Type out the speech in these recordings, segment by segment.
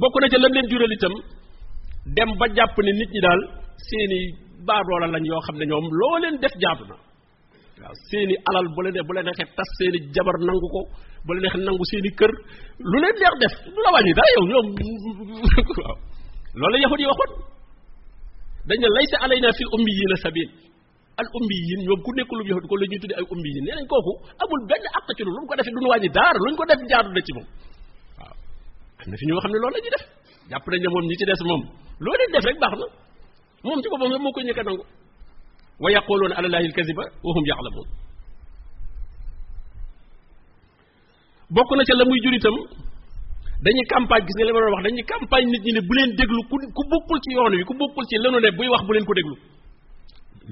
bokk na ca lam leen jural itam dem ba jàpp ne nit ñi daal seeni baadoola lañ yoo xam ne ñoom loo leen def jaatu na. waaw seeni alal bu leen bu leen neexee tas seeni jabar nangu ko bu leen neexee nangu seeni kër lu leen neex def du la wàññi dara yow ñoom waaw loolu yahud yi waxoon. dañ ne laysa alayna fil ummiyina sabil al ummiyin ñoom ku nekkul lu yahud ko la ñuy tuddi ay ummiyin nee nañ kooku amul benn àq ci lu lu ko defee duñu wàññi dara luñ ko def jaadu na ci moom am na fi ñoo xam ne loolu la def. jàpp nañ ne moom ñi ci des moom loo leen def rek baax na. moom ci boppam moo koy ñëkk a nangu. wa yaquluuna ala llahi alkaziba wa hum ya'lamun bokk na ca la muy jur itam dañuy campagne gis nga li ma doon wax dañuy campagne nit ñi ne bu leen déglu ku ku bokkul ci yoon wi ku bokkul ci lenu ne buy wax bu leen ko déglu.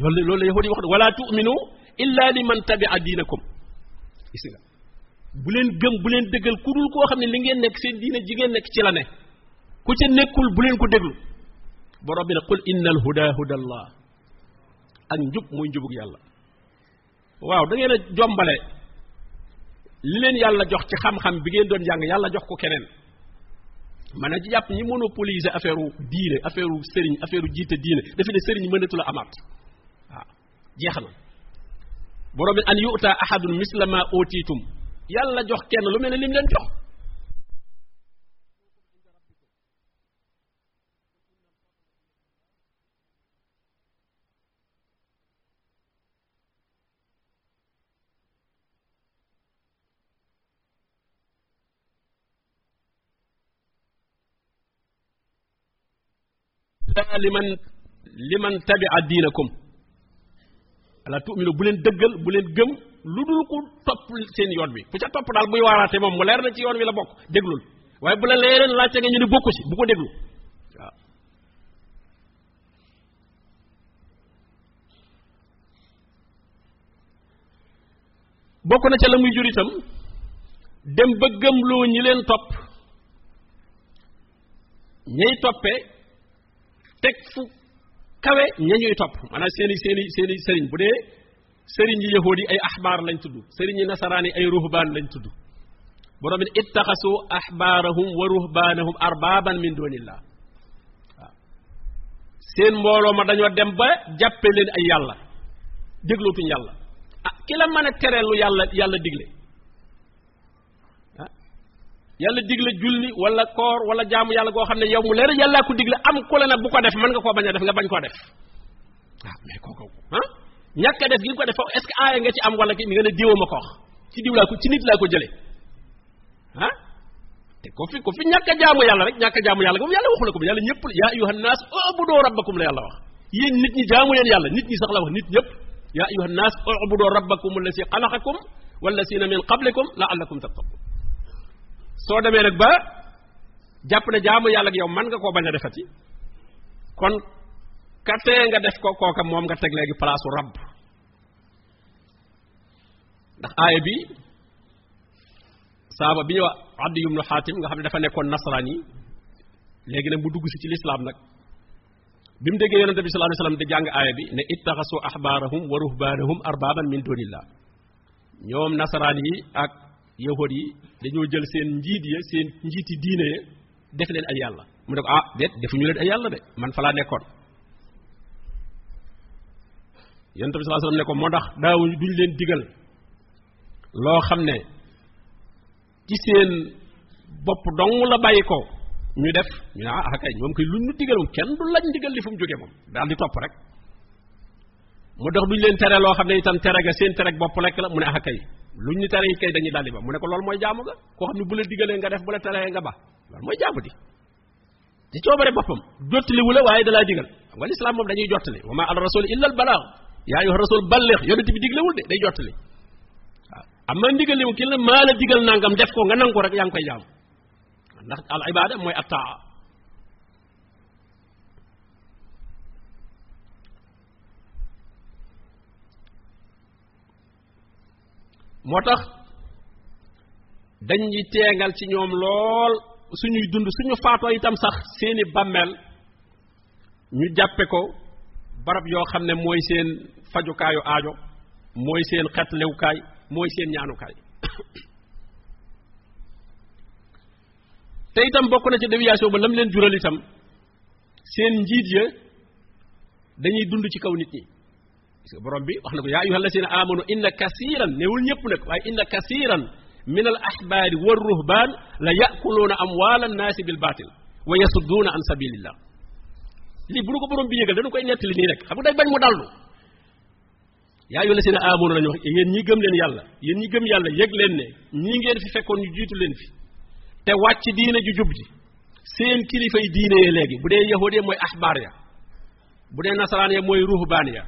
loolu loolu la yahudi wax wala tu'minu illa liman tabi'a diinakum. Gis nga bu leen gëm bu leen dëggal ku dul koo xam ne li ngeen nekk seen diine ji ngeen nekk ci la ne. Ku ca nekkul bu leen ko déglu. Borom bi ne qul innal huda hudallah. Ak njub muy njubug yàlla. Waaw da a jombale li leen yàlla jox ci xam-xam bi ngeen doon jàng yàlla jox ko keneen. Man a jàpp ñi monopoliser affaire diine affaire sëriñ affaire jiite diine dafa ne sëriñ mënatu la amaat. Jeex na. Borom bi an yu'ta ahadun misla ma yàlla jox kenn lu mel ne lim leen jox liman liman tabia diinakum ala tu'minu bu leen dëggal bu leen gëm lu dul ku topp seen yoon bi ku ca topp daal buy waaraate moom mu leer na ci yoon wi la bokk. déglul. waaye bu la leereen laajte nga ñu ne bokku ci bu ko déglu. waaw. bokk na ca la muy jur itam dem ba gëmloo ñi leen topp. ñay toppe teg fu kawe ña topp. maanaam seeni seeni seeni sëriñ. bu dee sëriñ yi yi ay axbaar lañ tudd. Sëriñ yi nasaraan yi ay ruhbaan lañ tudd. Borom bi ittaxasu axbaarahum wa ruhbaanahum arbaaban min seen mbooloo ma dañoo dem ba jàppe leen ay yàlla. Déglootuñ yàlla. Ah ki la mën tere lu yàlla yàlla digle? Ah. Yàlla digle julli wala koor wala jaamu yàlla goo xam ne yow mu leer yàllaa ko digle am ku la bu ko def mën nga koo bañ a def nga bañ koo def. Ah? Ñàkk a def gi ko def est ce aaya nga ci am wala ki nga ne diwoo ma ko wax? Ci diw laa ko ci nit laa ko jëlee. Ah te ko fi ko fi ñàkk a jaamu yàlla rek ñàkk a jaamu yàlla moom yàlla waxu la ko yàlla ñëpp yaa ayuha naas ubudu rabbakum la yàlla wax. Yéen nit ñi jaamu leen yàlla nit ñi sax la wax nit ñëpp. Yaa ayuha naas ubudu rabbakum allasi xalaqakum wallasina min qablikum laallakum tattaqun soo demee nag ba jàpp ne jaamu yàlla ak yow man nga koo bañ defati. Kon katee nga def ko kooka moom nga teg léegi palaasu rabb ndax aaya bi saaba bi ñu wax Addi ibnu Xaatim nga xam ne dafa nekkoon nasaraan yi léegi nag mu dugg si ci lislaam nag. Bi mu déggee bi sallallahu alayhi wasallam di bi ne wa min dunillah ñoom nasaraan yi ak yahud yi dañoo jël seen njiit ya seen njiiti diine ya def leen ay yàlla. Mu ne ko ah déet defuñu leen ay yàlla de man yonente bi sallallahu alayhi wasallam ne ko moo tax daawuñu duñ leen digal loo xam ci seen bopp dong la bàyyi ñu def ñu ne ah kay moom kay luñ ñu digal moom kenn du lañ digal li fu mu jógee moom. Daal di topp rek. Mu dox duñ leen tere loo xam ne itam tere ga seen tere bopp lekk la mu ne ah kay luñ ñu tere kay dañuy daldi ba. Mu ne ko loolu mooy jaamu ga. Koo xam bu la digalee nga def bu la teree nga ba. Loolu mooy jaamu di. Ci coobare boppam. Jottali wu la waaye dalaa digal. Xam nga lislaam dañuy jottali. Wa al rasul illa al balagh yaa ayyuha rasul balligh. Yonent bi diglewul de day jottali. Waaw amma ndigal li mu ki la maa la digal nangam def ko nga nangu rek yaa ngi koy jaamu. Ndax al ibada mooy attaa moo tax dañuy teengal ci ñoom lool suñuy dund suñu faatoo itam sax seeni bàmmeel ñu jàppe ko barab yoo xam ne mooy seen fajukaayu aajo mooy seen xetlewukaay mooy seen ñaanukaay te itam bokk na ci déviation ba lam leen jural itam seen njiit ya dañuy dund ci kaw nit ñi parce que borom bi wax na ko yaa ayuha alladina amanu inna kasiran newul ñëpp nag waaye inna kasiran min al ahbaari wa ruhbaan la yakuluuna amwaala annaasi bil baatil wa yasudduuna an sabilillah lii bu nu ko borom bi yëgal dañu koy nettali nii rek. Xam nga day bañ mu dallu. Yaa yónne seen aamoon lañu wax yéen ñi gëm leen yàlla yéen ñi gëm yàlla yëg leen ne ñii ngeen fi fekkoon ñu jiitu leen fi. Te wàcc diine ju jub ji. Seen kilifay diine yee léegi bu dee yahuud ya mooy ahbaar ya bu dee nasaraan ya mooy ruhbaan ya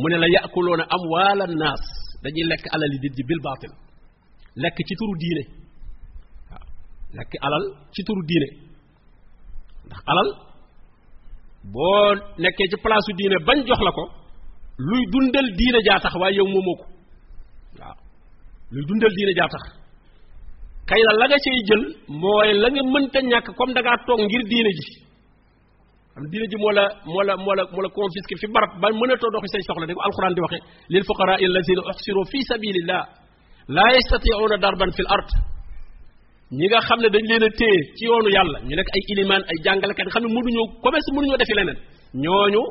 mu ne la yàkuloona amwaala naas dañuy lekk alali yi nit ji bil baatil. Lekk ci turu diine. Waaw lekk alal ci turu diine. Ndax alal boo nekkee ci palaasu diine bañ jox la ko luy dundal diine jaa tax waaye yow moomoo ko waaw luy dundal diine jaa tax kay la la nga cay jël mooy la nga mënta ñàkk comme da ngaa toog ngir diine ji xam diine ji moo la moo la moo la moo la confisqué fi barab ba mënatoo doxi say soxla da ko alquran di waxe lil fuqaraa allazina uxsiru fi sabilillah laa yastatiuuna darban fil ard ñi nga xam ne dañ leen a téye ci yoonu yàlla ñu nekk ay ilimaan ay jàngalekat nga xam ne mënuñoo commerce mënuñoo defi leneen. Ñooñu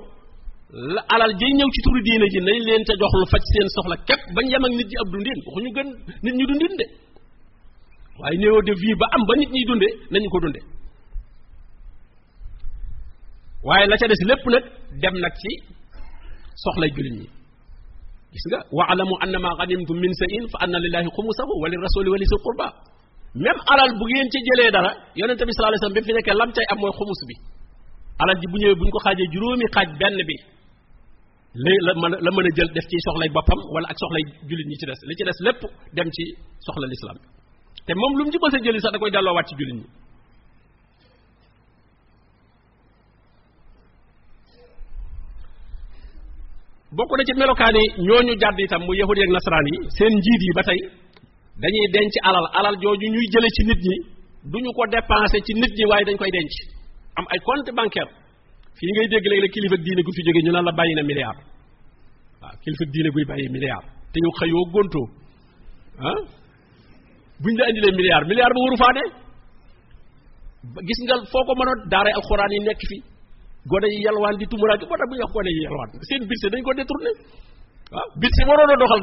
la alal jay ñëw ci turu diine ji nañ leen ca jox lu faj seen soxla képp bañ yem ak nit ñi ab dundin. Waxuñu gën nit ñi dundin de. Waaye niveau de vie ba am ba nit ñiy dunde nañu ko dunde. Waaye la ca des lépp nag dem nag ci soxlay jullit ñi. Gis nga waalamu annama ganimtum min sayin fa anna lillahi xumusahu wa lirasuli wa qurba. Même alal bu ngeen ci jëlee dara yonente bi sallallahu alayhi wasallam bi mu fi nekkee lam cay am mooy xumus bi. Alal ji bu ñëwee bu ñu ko xaajee juróomi xaaj benn bi lé la mën la mën a jël def ci soxlay boppam wala ak soxlay jullit ñi ci des. Li ci des lépp dem ci soxla l'islam te moom lu mu ci mës a jëli sax da koy delloowaat ci jullit ñi. Bokk na ci melokaan yi ñooñu jàdd itam mu yahudi ak nasaraan yi seen njiit yi ba tey dañuy denc alal alal jooju ñuy jële ci nit ñi duñu ko dépenser ci nit ñi waaye dañ koy denc. Am ay compte bancaire. Fii ngay dégg léegi la kilifa diine gu fi jóge ñu naan la bàyyi na milliard. Waaw kilifa diine guy bàyyi milliard. Te ñu xëyoo gontoo. Ah buñ la indilee milliard milliard ba waru faa ne. Gis nga foo ko mënoon daara alxuraan yi nekk fi. Gone yi yalwaan di tumuraake moo tax bu ñu wax gone yi yalwaan? Seen budget dañ ko détourné. Waaw budget waroon a doxal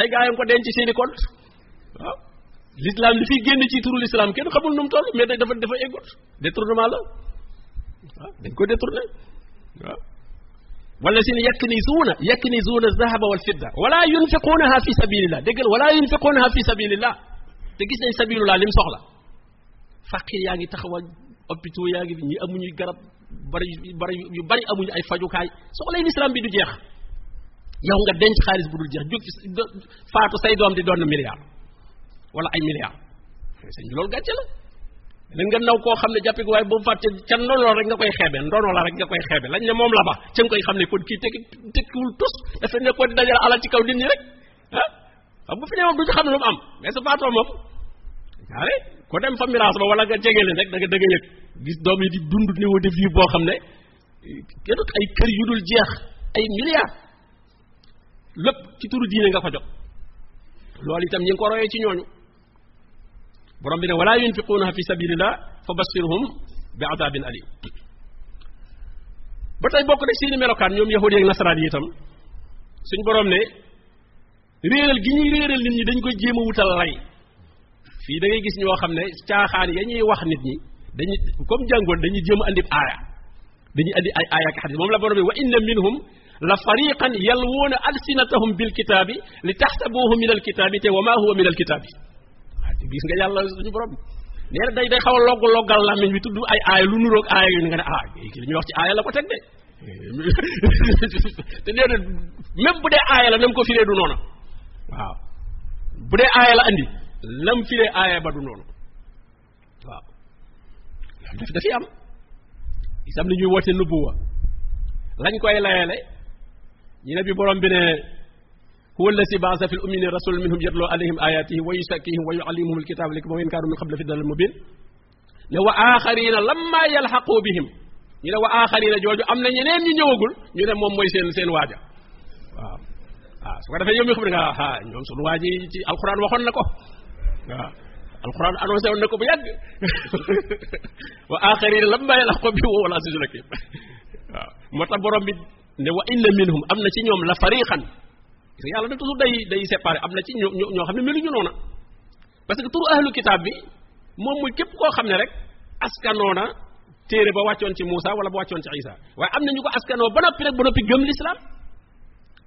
ay gaa ko denc seeni compte. l'islam li fiy génn ci turu l'islam kenn xamul num mu toll mais dafa dafa égut détournement la dañ ko détourné yakni والذين يكنزون يكنزون الذهب والفضة ولا ينفقونها في سبيل الله دقل ولا ينفقونها في سبيل الله تجيس سبيل الله لم سخلا فقير يعني تخوى أبتو يعني ñi amuñu garab bari bari yu bari amuñu ay fajukaay soxlay l'islam bi du jeex yow nga denc xaalis bu dul jeex jóg faatu say doom di don milliard wala ay milliards. Sëñ bi loolu gàcce la. Leen nga naw koo xam ne jàppe waaye boobu fàtte ca ndono rek nga koy xeebe ndono la rek nga koy xeebe lañ ne moom la ba ca nga koy xam ne kon kii tekki tekkiwul tus dafa nekkoon dajal alal ci kaw nit ñi ah? Xam bu fi ne moom du xam lu am mais sa faatoo moom. Ko dem fa miraas ba wala nga jege leen rek da nga da nga yëg gis doom yi di dund niveau de vie boo xam ne kenn ay kër yu dul jeex ay milliards. Lépp ci turu diine nga ko jox. Loolu itam ñi ngi ko royee ci ñooñu. Borom bi ne wala yunfiquunaha fi sabilillah fa bassirhum bi adabin alim ba tey bokk rek seeni melokaan ñoom yahudi ak nasaraan yi itam suñ borom ne réeral gi ñuy réeral nit ñi dañ koy jéem a wutal lay fii da ngay gis ñoo xam ne caaxaan ya ñuy wax nit ñi dañuy comme jàngoon dañuy jéem a andi aaya dañuy andi ay aaya ak xadis moom la borom bi wa inna minhum la fariqan yalwuuna alsinatahum bil kitaabi li taxsabuhu min al kitaabi te wa ma huwa min al kitaabi gis nga yàlla suñu borom. Nee day day xaw a logg loggal làmmiñ bi tudd ay aaya lu nuroog aaya yu nga ne ah ki li ñuy wax ci aaya la ko teg de. Te nee na bu dee aaya la nam ko firee du noona waaw. Bu dee aaya la andi lam firee aaya ba du noonu. Waaw. Daf dafi am. Isam ni ñuy woote nubuwa. Lañ koy layale. Ñu ne bi borom bi ne هو الذي بعث في الأمين رسول منهم يتلو عليهم آياته ويسكيهم ويعلمهم الكتاب لكم وإن كانوا من قبل في الدار المبين لو آخرين لما يلحقوا بهم. لو آخرين جوجو أمنا ينين ينوغل ينين موم ويسين سين واجا سوكرا فيهم يخبرنا ها نيوم سن واجي القرآن وخون نكو القرآن أنو سيون نكو بيد وآخرين لما يلحقوا بهم ولا سيزنكي مطلب ربي نوائل منهم أمنا سينيوم لفريقا yàlla nag toujours day day séparé am na ci ñoo ñoo xam ne meluñu noona parce que turu ahlu kitaab bi moom muy képp koo xam ne rek askanoona téere ba wàccoon ci Moussa wala ba wàccoon ci Isa waaye am na ñu ko askanoo ba noppi rek ba noppi gëm l'islam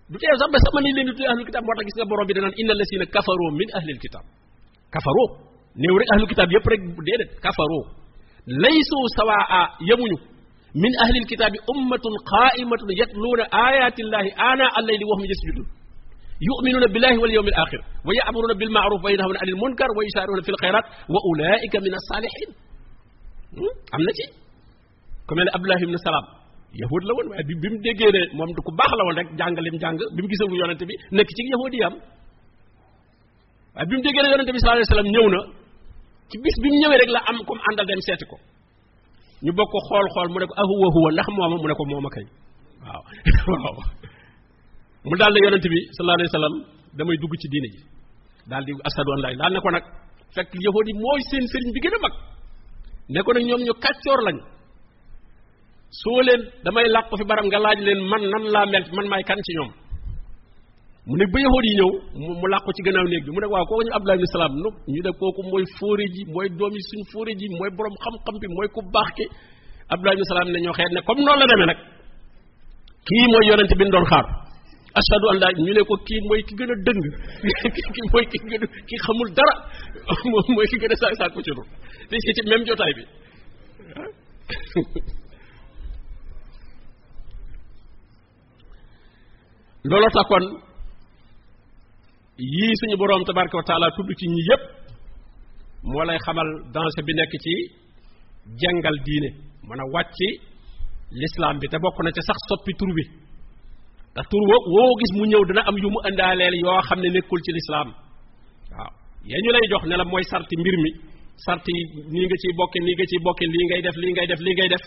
du tee sax ba sama ni leen di tuddee ahlul kitab moo tax gis nga borom bi danaan inna lasina kafaroo min ahlil kitab kafaroo néew rek ahlul kitab yëpp rek déedéet kafaroo laysu sawaa yemuñu min ahlil kitab ummatun qaimatun yatluuna ayatillahi ana allayli wa hum yasjudun يؤمنون بالله واليوم الآخر ويأمرون بالمعروف وينهون عن المنكر ويسارون في الخيرات وأولئك من الصالحين. أم نجي كما أبلاه من السلام يهود لون بيم دجير مم دكوا بحلا ولا جانغ لين جانغ بيم كيسو يوانا تبي نكتي يهودي أم بيم دجير يوانا تبي صلى الله عليه وسلم نيونا كبس بيم نيوي رجلا أم كم عند دم سيتكو نبكو خال خال مركو أهو هو لحم وامو مركو مو مكاي mu daal ne yonente bi sallallahu alayhi wasallam damay dugg ci diine ji. daal di asadu an la daal ne ko nag fekk yahudi mooy seen sëriñ bi gën a mag. nag ñoom ñu kàccoor lañ soo leen damay làq fi baram nga laaj leen man nan laa mel man maay kan ci ñoom. mu ne ba yahood yi ñëw mu làqu ci gannaaw néeg bi mu ne waaw kooku ñu Abdullah ibn Salaam nu ñu ne kooku mooy fóore ji mooy doom yi suñ fóore ji mooy borom xam-xam bi mooy ku baax ki. Abdullah ibn Salaam ne ñoo xeet ne comme noonu la demee nag kii mooy yonente bi ñu doon ashhadu an laa ñu ne ko kii mooy ki gën a dëng kii mooy ki gën a ki xamul dara moom mooy ki gën a saak saako ci jotaay bi. Looloo tax kon yii suñu boroom tabaraka wa taala tudd ci ñi yépp moo lay xamal danger bi nekk ci jàngal diine mën a wàcc lislaam bi te bokk na ci sax soppi tur bi ndax tur woo woo gis mu ñëw dina am yu mu indaaleel yoo xam ne nekkul ci lislaam. Waaw. Yaa ñu lay jox ne mooy sarti mbir mi. Sarti nii nga ciy bokke nii nga ciy bokke lii ngay def lii ngay def lii ngay def.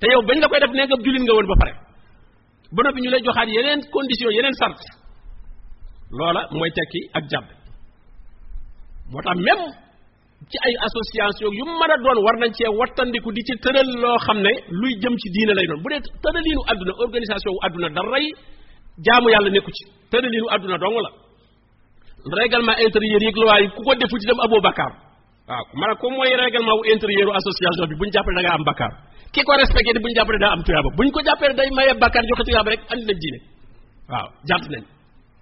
Te yow bañ la koy def nee nga jullit nga woon ba pare. Ba noppi ñu lay joxaat yeneen condition yeneen sart. Loola mooy tekki ak jàpp moo tax même ci ay association yu mën doon war nañ cee wattandiku di ci tëral loo xam ne luy jëm ci diine lay doon. Bu dee tëraliinu àdduna organisation wu àdduna daray jaamu yàlla nekku ci. Tëraliinu àdduna dong la. Règlement intérieur yi loi yi ku ko defu ci dem aboo bakkaar. Waaw man ko mooy règlement wu intérieur association bi bu ñu jàppale da ngaa am bakkaar. Ki ko respecté di bu ñu jàppale am tuyaaba. Bu ñu ko jàppale day maye bakkaar joxe tuyaaba rek andi nañ diine. Waaw jàpp nañ.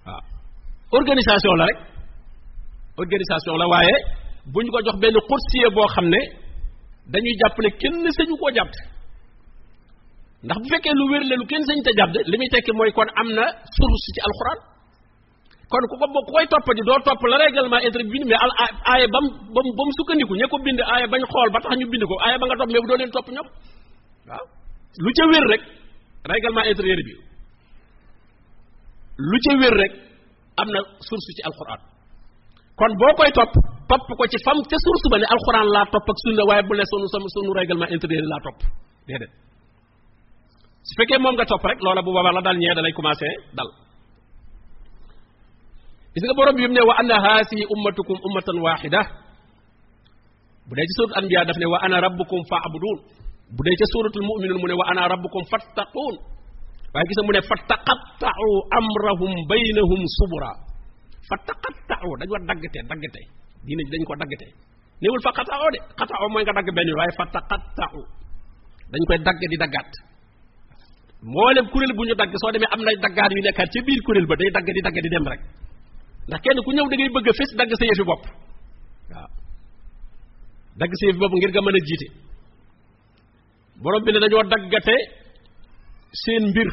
Waaw. Organisation la rek. Organisation la waaye bu ñu ko jox benn courtier boo xam ne dañuy jàpp ne kenn sañu koo jàpp ndax bu fekkee lu wér la lu kenn sañ te jàpp li muy tekki mooy kon am na source ci alxuraan. kon ku ko ku koy toppati doo topp la règlement intérieur bi mais al aaya ba mu ko bind aaya bañ xool ba tax ñu bind ko aaya nga topp mais bu doo leen topp waaw. lu ca rek règlement intérieur bi lu ca wér rek am na source ci alxuraan. Kon boo koy topp topp ko ci fam ca source ba ne alxuraan laa topp ak sunna waaye bu le sunu sama sunu règlement intérieur laa topp. Déedéet. Su fekkee moom nga topp rek loola bu boobaa la dal ñee da lay commencé dal. Gis nga borom bi ne wa anna haasihi ummatukum ummatan waxida bu dee ci suratul anbiya daf ne wa ana rabbukum fa'budun bu dee ca suratul mu'minun mu ne wa ana rabbukum fattaqun waaye gis mu ne amrahum baynahum subura fattaqatta'u dañ wa daggate daggate diine ji dañ ko daggate néewul fa xata'oo de xata'oo mooy nga dagg benn waaye fattaqatta'u dañ koy dagg di daggaat. Mboolem kuréel bu ñu dagg soo demee am na daggaat yu nekkaat ca biir kuréel ba day dagg di dagg di dem rek. Ndax kenn ku ñëw da ngay bëgg a fés dagg sa yëfi bopp. Waaw. Dagg sa yëfi bopp ngir nga mën a jiite. Borom bi daggate seen mbir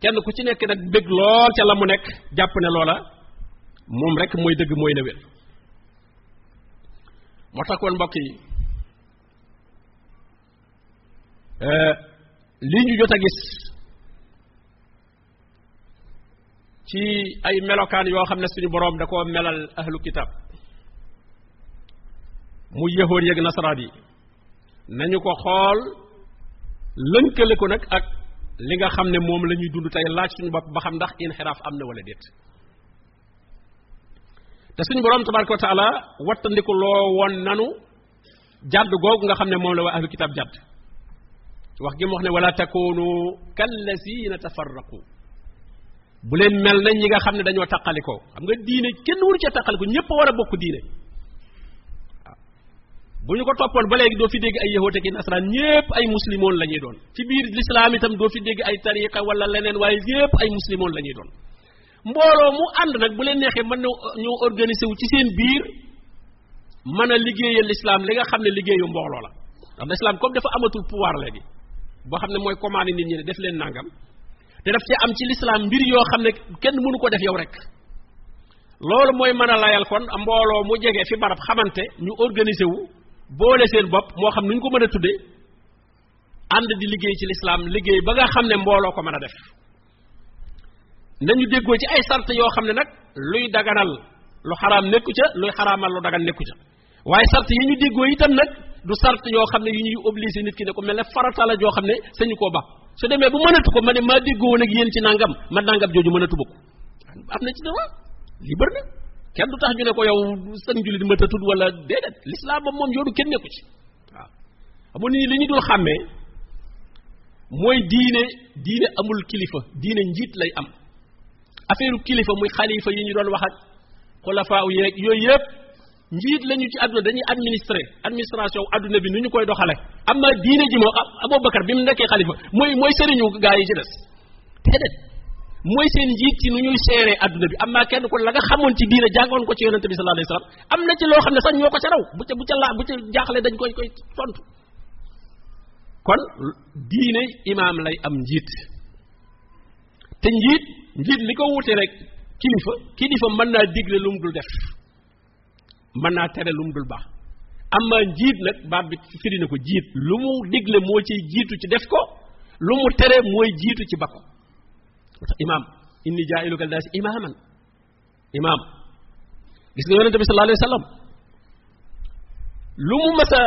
kenn ku ci nekk nag bëgg lool ca la mu nekk jàpp ne loola moom rek mooy dëgg mooy na moo tax kon mbokk yi lii ñu jot a gis ci ay melokaan yoo xam ne suñu boroom da koo melal ahlu kitab mu yahood yëg nasaraan yi nañu ko xool lënkale ko nag ak li nga xam ne moom la ñuy dund tey laaj suñu bopp ba xam ndax inxiraaf am na wala déet. te suñu borom tabaraka wa taala loo woon nanu jàdd googu nga xam ne moom la waa ahlu kitaab jàdd. wax gi mu wax ne wala takunu kallazina tafarraqu. bu leen mel na ñi nga xam ne dañoo taqalikoo. xam nga diine kenn waru ca taqaliko ñëpp war a bokk diine. Bu ñu ko toppoon ba léegi doo fi dégg ay yahuud ak nasaraan ñëpp ay muslimoon la ñuy doon. Ci biir lislaam itam doo fi dégg ay tariqa wala leneen waaye ñëpp ay muslimoon la ñuy doon. Mbooloo mu ànd nag bu leen neexee mën na ñu organiser wu ci seen biir mën a liggéeyal l'islam li nga xam ne liggéeyu mbooloo la. Ndax l'islam comme dafa amatul pouvoir léegi boo xam ne mooy commandé nit ñi ne def leen nangam te daf ci am ci l'islam mbir yoo xam ne kenn mënu ko def yow rek. Loolu mooy mën a layal kon mbooloo mu jege fi barab xamante ñu organiser wu boole seen bopp moo xam nuñ ko mën a tuddee ànd di liggéey ci lislaam liggéey ba nga xam ne mbooloo ko mën a def. nañu déggoo ci ay sart yoo xam ne nag luy daganal lu xaraam nekku ca luy xaraamal lu dagan nekku ca. waaye sart yi ñu déggoo itam nag du sart yoo xam ne yu ñuy obligé nit ki ne ko mel ne farata la joo xam ne sañu koo ba. su demee bu mënatu ko ma ne maa déggoo woon ak yéen ci nangam ma nangam jooju mënatu ko. am na ci dara li bër na. Kenn du tax ñu ne ko yow sën jullit ma ta tudd wala déedéet l'islam ba moom yoonu kenn nekku ci. Waaw. Amu nit ñi li ñu dul xàmmee mooy diine diine amul kilifa diine njiit lay am. Affaire kilifa muy xalifa yi ñu doon wax ak xulafaa yeeg yooyu yëpp njiit lañu ci àdduna dañuy administrer administration àdduna bi nu ñu koy doxale. Am na diine ji moo Abubakar bi mu nekkee xalifa mooy mooy sëriñu gaa yi ci des. Déedéet. Mooy seen njiit ci nu ñuy seeree àdduna bi. Am naa kenn ko la nga xamoon ci diine jàngoon ko ci yonente bi sallallahu alayhi wasallam am na ci loo xam ne sax ñoo ko ca raw. Bu ca bu ca laa bu ca jaaxle dañ koy koy tontu. Kon diine imaam lay am njiit. Te njiit njiit li ko wute rek kilifa kilifa mën naa digle lu mu dul def mën naa tere lu mu dul baax. Amma njiit nag baat bi firi ko jiit. Lu mu digle moo ciy jiitu ci def ko lu mu tere mooy jiitu ci ba ko. Imaam inni jaa'iluka linnaasi imaaman. Imaam gis nga yonente bi sallallahu alayhi wa lu mu mës a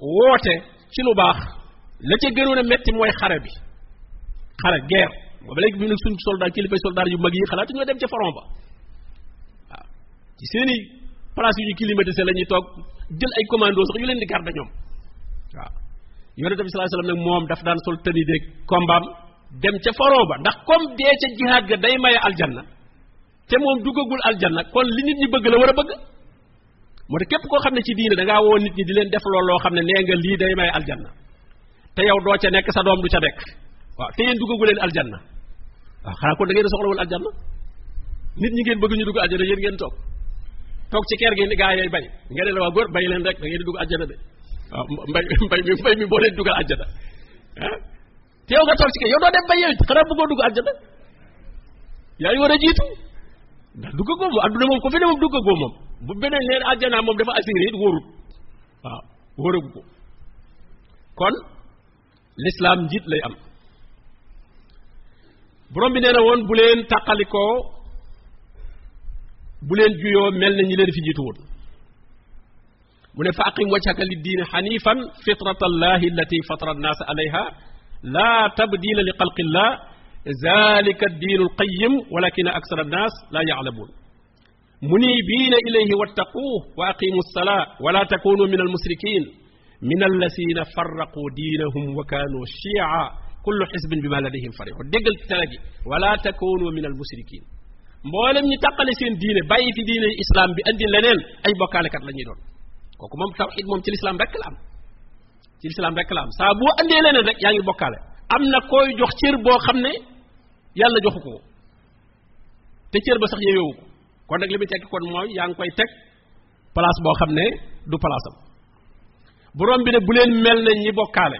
woote ci lu baax la ca gënoon a metti mooy xare bi. Xare guerre. Booba léegi bi nag suñ soldat kilifa soldat yu mag yi xalaatu ñoo dem ca front ba. Waaw ci seeni place yu ñu climatisé la ñuy toog jël ay commando sax yu leen di garde ñoom. Waaw yonente bi sallallahu alayhi wasallam nag moom daf daan sol tëni de kombaam dem ca front ba ndax comme dee ca jihaad ga day maye aljanna te moom duggagul aljanna kon li nit ñi bëgg la war a bëgg moo tax képp koo xam ne ci diine da ngaa woo nit ñi di leen def loolu loo xam ne nee nga lii day maye aljanna te yow doo ca nekk sa doom du ca nekk waaw te yéen duggagu leen aljanna waaw xanaa kon da ngeen soxlawul aljanna nit ñi ngeen bëgg ñu dugg aljanna yéen ngeen toog toog ci kër gi gaa yooyu bay nga ne la waa góor bay leen rek da ngeen dugg aljanna de waaw mbay mbay mi mbay mi boo leen dugal aljanna ah te yow nga toog ci kay yow doo dem bay yow it xanaa bëggoo dugg aljanna yaa war a jiitu. Ndax duggagoo moom àdduna moom ko fi ne moom duggagoo moom. Bu beneen leen aljanna moom dafa assuré wóorut. Waaw wóoragu ko. Kon l'islam njiit lay am. Borom bi nee na woon bu leen tàqalikoo bu leen juyoo mel na ñi leen fi jiitu woon. Mu ne fa aqim wajhaka lid diini xanifan fitrata allahi allati fatara annaasa alayha لا تبديل لخلق الله. ذلك الدين القيم ولكن أكثر الناس لا يعلمون. منيبين إليه واتقوه وأقيموا الصلاة ولا تكونوا من المشركين من الذين فرقوا دينهم وكانوا شيعا. كل حزب بما لديهم فرح دقل تلاقي. ولا تكونوا من المشركين مولم نتقل سين دينه باي في دين الإسلام islam bi andi leneen ay bokkaalekat la ñuy doon kooku moom tawxid ci lislaam rek la am. Saa boo andee leneen rek yaa ngi bokkaale. Am na koy jox cër boo xam ne yàlla joxu ko. Te cër ba sax yewewu ko. Kon nag li muy tekki kon mooy yaa ngi koy teg place ne du place am. Borom bi ne bu leen mel ne ñi bokkaale.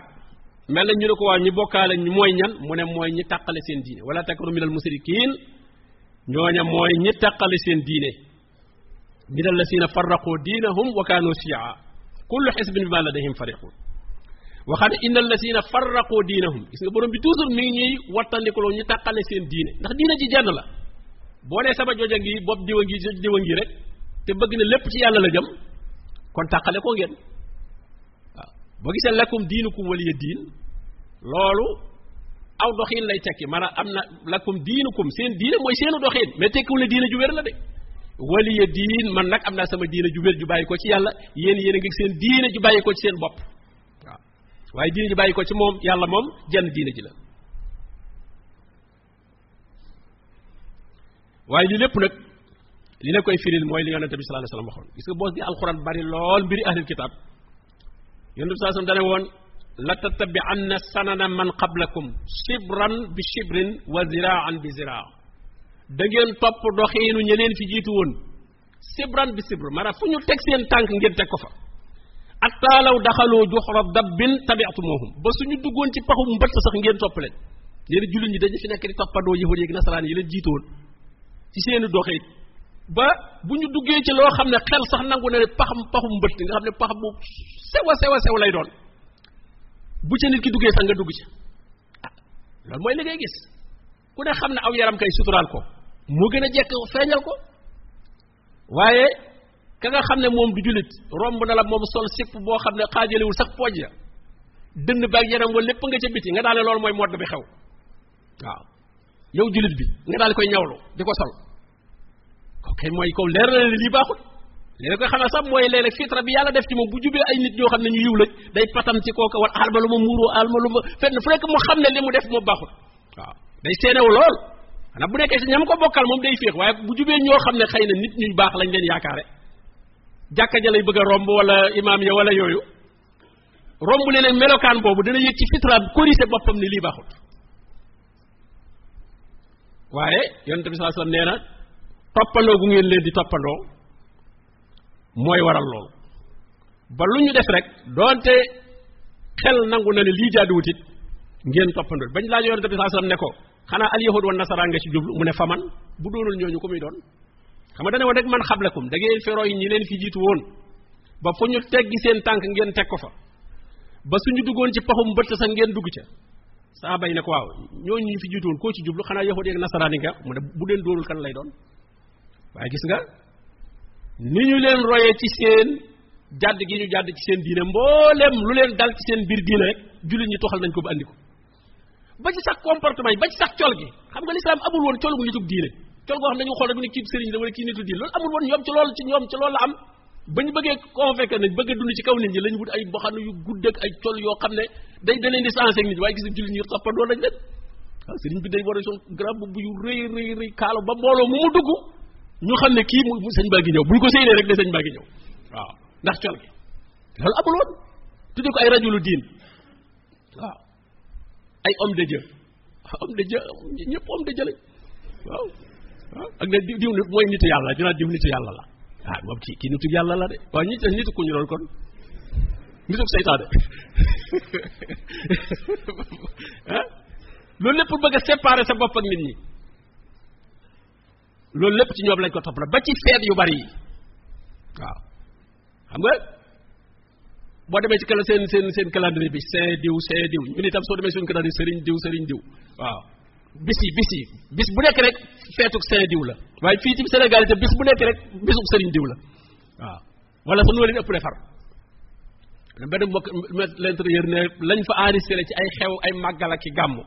Mel na ñu ko waa ñi bokkaale mooy ñan? Mu ne mooy ñi tàqale seen diine. Wala takunu minal musrikin ñooña mooy ñi tàqale seen diine. Min allasina farraqu diinahum wa shia. Kullu xisbin bima ladayhim farixun waxaat ne inna allasina farraqu diinahum. Gis nga borom bi toujours mi ngi ñuy wattandikuloo ñu tàqale seen diine. Ndax diine ji jenn la. Boo nee sama joj a ngi bopp diwa ngi joj diwa ngi rek te bëgg na lépp ci yàlla la jëm kon tàqale ko ngeen. Waaw. Boo gisee lakum diinukum waliya diin loolu aw doxiin lay tekki. Maanaam am na lakum diinukum seen diine mooy seenu doxiin mais tekkiwul ne diine ju wér la de. Waliya diin man nag am naa sama diine ju wér ju bàyyi ko ci yàlla. Yéen yéen a ngi seen diine ju ci seen bopp. Waaye diine ju bàyyi ko ci moom yàlla moom jenn diine ji la waaye lii lépp nag li la koy firil mooy li yonente bi sallallahu alayhi wasallam waxoon gis nga boos di alxuraan bari lool mbiri ahlul kitab yonente bi sallallahu alayhi wasallam dane woon la tattabi'anna sanana man qablakum shibran bi shibrin wa ziraan bi ziraa da ngeen topp doxiinu ña leen fi jiitu woon sibran bi sibr maanaam fu ñu teg seen tànk ngeen teg ko fa attaalaw daxaloo juxra dabbin tabi'tumuhum. Ba suñu duggoon ci paxum mbëtt sax ngeen topp leen. Leen jullit ñi dañu fi nekk di toppandoo yahud ak nasaraan yi leen jiitu woon. Ci seeni doxit ba bu ñu duggee ci loo xam ne xel sax nangu na ne paxam paxum mbëtt nga xam ne pax bu sew a sew lay doon. Bu ca nit ki duggee sax nga dugg ci ah loolu mooy li ngay gis. Ku ne xam ne aw yaram kay suturaal ko. Moo gën a jekk feeñal ko. Waaye ka nga xam ne du jullit romb na la moom sol sipp boo xam ne xaajalewul sax pooj ya dënn baag yaram wala lépp nga ca biti nga daal ne loolu mooy modd bi xew waaw yow jullit bi nga daal koy ñawlu di ko sol ok mooy kaw leer na lii baaxul léegi koy xamal sax mooy léeg-léeg fitra bi yàlla def ci moom bu jubee ay nit ñoo xam ne ñu yiw lañ day patam ci kooka wala alma lu ma muuroo alma lu ma fenn fu nekk mu xam ne li mu def moom baaxul waaw day seenewu lool xanaa bu nekkee si ñam ko bokkal moom day féex waaye bu jubee ñoo xam ne xëy na nit ñuy baax lañ leen yaakaare jàkka ja lay bëgg wala imaam ya wala yooyu. Romb leen melokaan boobu dana yëg ci fitra corriger boppam ne lii baaxul waaye yonente bi alayhi wasallam nee na toppandoo gu ngeen leen di toppandoo mooy waral loolu. Ba lu ñu def rek doonte xel nangu na ne lii jaaduwut it ngeen toppandoo. Bañ laaj yonente bi wasallam ne ko xanaa al yahud wan nasaraan nga ci jublu? Mu ne faman bu doonul ñooñu ko muy doon xam nga dane woon man xablakum da ngeen fi roy ñi leen fi jiitu woon. Ba fu ñu teggi seen tànk ngeen teg ko fa. Ba suñu duggoon ci paxum bëtt sax ngeen dugg ca. Saaba yi ne waaw ñooñu ñu fi ci jublu xanaa yahud ak nga? Mu bu kan lay doon. Waaye gis nga ni ñu leen royee ci seen jàdd gi ñu jàdd ci seen diine lu leen dal ci seen biir diine rek jullit ñi toxal nañ ko ba andi ko. Ba ci sax comportement yi ba ci sax gi xam nga lislaam amul diine col goo xam dañu xool rek ne kii sëriñ la wala kii nitu diine loolu amul woon ñoom ci loolu ci ñoom ci loolu la am ba ñu bëggee convaincre nañ bëgg a dund ci kaw nit ñi lañu wut ay boxanu yu gudd ak ay col yoo xam ne day da leen di sensé ak nit ñi waaye gis jullit ñi toppandoo lañ leen waaw sëriñ bi day war a sol grand bu yu rëy rëy rëy kaalo ba mbooloo mu mu dugg ñu xam ne kii mu sëñ baa ngi ñëw buñ ko séenee rek ne sëñ baa ngi ñëw waaw ndax col gi loolu amul woon tudde ko ay rajulu diin waaw ay homme de Dieu homme de Dieu ñëpp homme de Dieu lañ waaw ak ne diw diw mooy nitu yàlla dinaa diw nitu yàlla la. Ah moom kii kii nitu yàlla la de. Waaye ñi nitu ñu doon kon. Nitu seytaane. Ah loolu lépp bëgg ak nit ñi. Loolu lépp ci ñoom lañ ko topp la ba ci feet yu bari yi. Waaw. Xam nga boo demee ci kala seen seen seen bi see diw see diw ñun itam soo demee suñu calendrier sëriñ diw sëriñ diw waaw. Bis yi bis bu nekk rek feetuk see diw la waaye fii ci Sénégal itam bis bu nekk rek bisuk sëriñ diw la waaw wala sa noo ëpp defar benn mbokk l'intérieur ne lañ fa enregistré ci ay xew ay màggal ak i gàmmu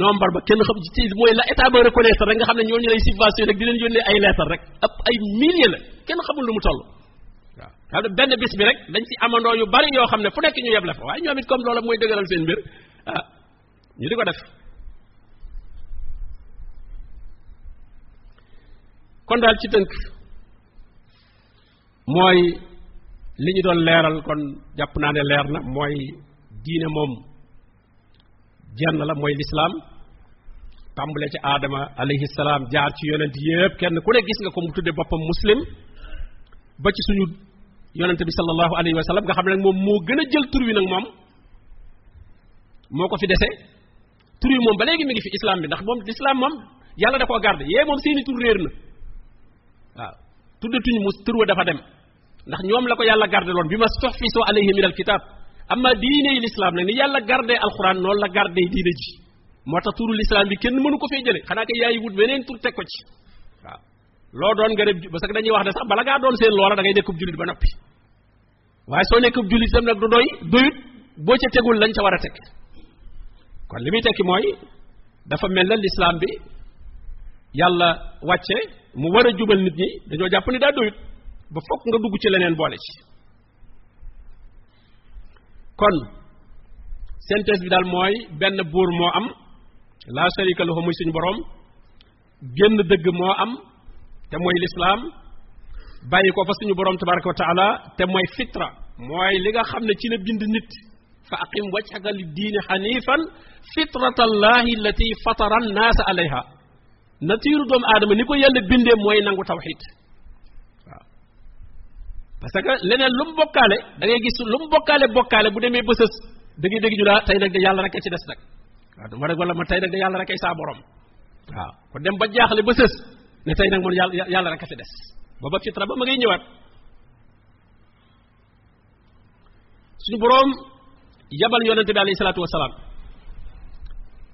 nombre ba kenn xam ci mooy la état ba reconnaître rek nga xam ne ñooñu lay subvention rek di leen yónnee ay lettre rek ëpp ay milliers la kenn xamul lu mu toll waaw ne benn bis bi rek dañ ci amandoo yu bari yoo xam ne fu nekk ñu yeble fa waaye ñoom it comme loola mooy dëgëral seen mbir ah ñu di ko def kon daal ci tënk mooy li ñu doon kon jàpp naa ne leer na mooy diine moom jenn la mooy lislaam tàmbale ci aadama alayhi salaam jaar ci yonent yépp kenn ku ne gis nga ko mu tudde boppam muslim ba ci suñu yonent bi sallallahu alayhi wa sallam nga xam ne nag moom moo gën a jël tur wi nag moom moo ko fi dese. Tur wi ba léegi mi ngi fi islam bi ndax moom l'islam moom yàlla da koo garde yee moom seeni tur réer na waaw tuddatuñu mu tur wa dafa dem ndax ñoom la ko yàlla garde loon bi ma soxfiso alayhi min alkitab amma diine yi l'islam nag ni yàlla garde alquran noonu la garde diine ji moo tax turu l'islam bi kenn mënu ko fee jële xanaa kay yaay wut beneen tur teg ko ci waaw loo doon nga dem parce que dañuy wax ne sax bala ngaa doon seen loola da ngay nekkub jullit ba noppi waaye soo nekkub jullit itam nag du doy doyut boo ca tegul lañ ca war a teg kon li muy tekki mooy dafa mel na l'islam bi yàlla wàcce mu war a jubal nit ñi dañoo jàpp ni daa doyut ba fokk nga dugg ci leneen boole ci kon synthèse bi daal mooy benn buur moo am laa sharika lahu muy suñu boroom génn dëgg moo am te mooy lislaam bàyyi ko fa suñu boroom tabaraka wa taala te mooy fitra mooy li nga xam ne ci la bind nit fa aqim wajhaka li diini xanifan fitratallahi allati fatara annaasa alayha natiiru doomu aadama ni ko yàlla bindee mooy nangu tawxid waaw. Parce que leneen lu mu bokkaale da ngay gis lu mu bokkaale bokkaale bu demee bësës da ngay dégg ñu laa tey nag de yàlla rek ci des nag. Waaw dama rek wala ma tey nag de yàlla rek saa borom. Waaw kon dem ba jaaxle bësës ne tey nag moom yàlla yàlla rek a fi des. Booba fitra ba ma ngay ñëwaat. Suñu boroom yabal yonente bi alayhi salaatu wasalaam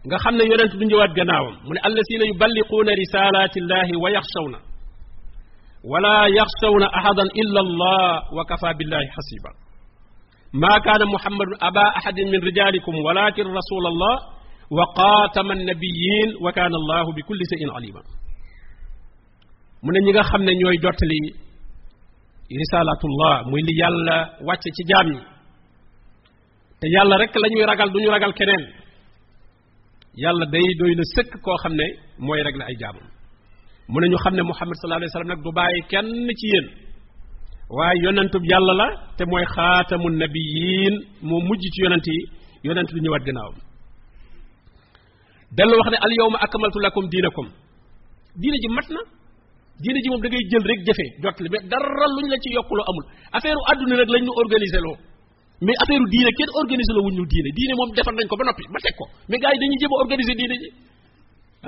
nga xam ne yonent du ñëwaat gannaawam mu ne allasina yuballiquuna risalatillahi wa yaxshawna wala yaxshawna ahadan illa allah wa kafa billahi xasiba ما كان محمد أبا أحد من رجالكم ولكن رسول الله وقاتم النبيين وكان الله بكل شيء عليما من نيغا خامن ñoy jotali risalatullah muy li yalla wacc ci jaam ñi te yalla rek lañuy ragal duñu ragal keneen yalla day doy na sëkk koo xam ne mooy rek la ay jaamam. mu ne ñu xam ne muhammad sallallahu alayhi wasallam nag du bàyyi kenn ci yéen. waaye yonentub yàlla la te mooy xaatamu nabiyin moo mujj ci yonent yi yonent du ñëwaat gannaawam. Dellu wax ne al yawma akmaltu lakum diinakum. Diina ji mat na. Diina ji moom da ngay jël rek jëfee jot li mais dara luñ la ci yokkuloo amul. Affaire u àdduna rek lañ ñu organiser loo. Mais affaire diine kenn organiser la wuñ ñu diine diine moom defar nañ ko ba noppi ba teg ko mais gars yi dañuy jéem a organiser diine ji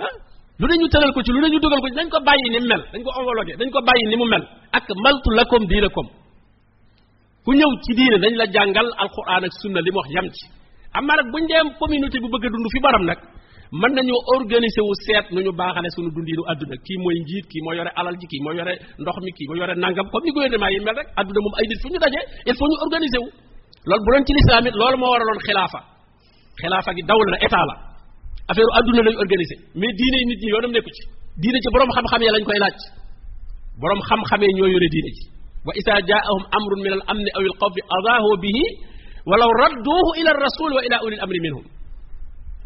ah lu ne ñu ko ci lu ne ñu dugal ko ci dañ ko bàyyi ni mu mel dañ ko homologué dañ ko bàyyi ni mu mel ak maltu lakum diinakum ku ñëw ci diine dañ la jàngal alquran ak sunna li mu wax yam ci amaa nag bu bëgg a dund fi baram nag mën nañoo organiser wu seet nu ñu baaxale suñu dundiinu àdduna kii mooy njiit kii moo yore alal ji kii moo yore ndox mi kii moo yore nangam comme ni gouvernement yi mel rek àdduna moom ay fu ñu dajee il faut ñu organiser loolu bu doon ci lislaam it loolu moo waraloon xilaafa xilaafa gi dawla la état la affaire àdduna lañu organiser mais diine nit ñi yoonam nekku ci diine ci borom xam-xam ya lañ koy laaj borom xam-xamee ñoo yore diine ji wa isa jaahum amrun min al amni aw al xawfi adaahu bihi walaw radduuhu ila rasul wa ila ulil amri minhum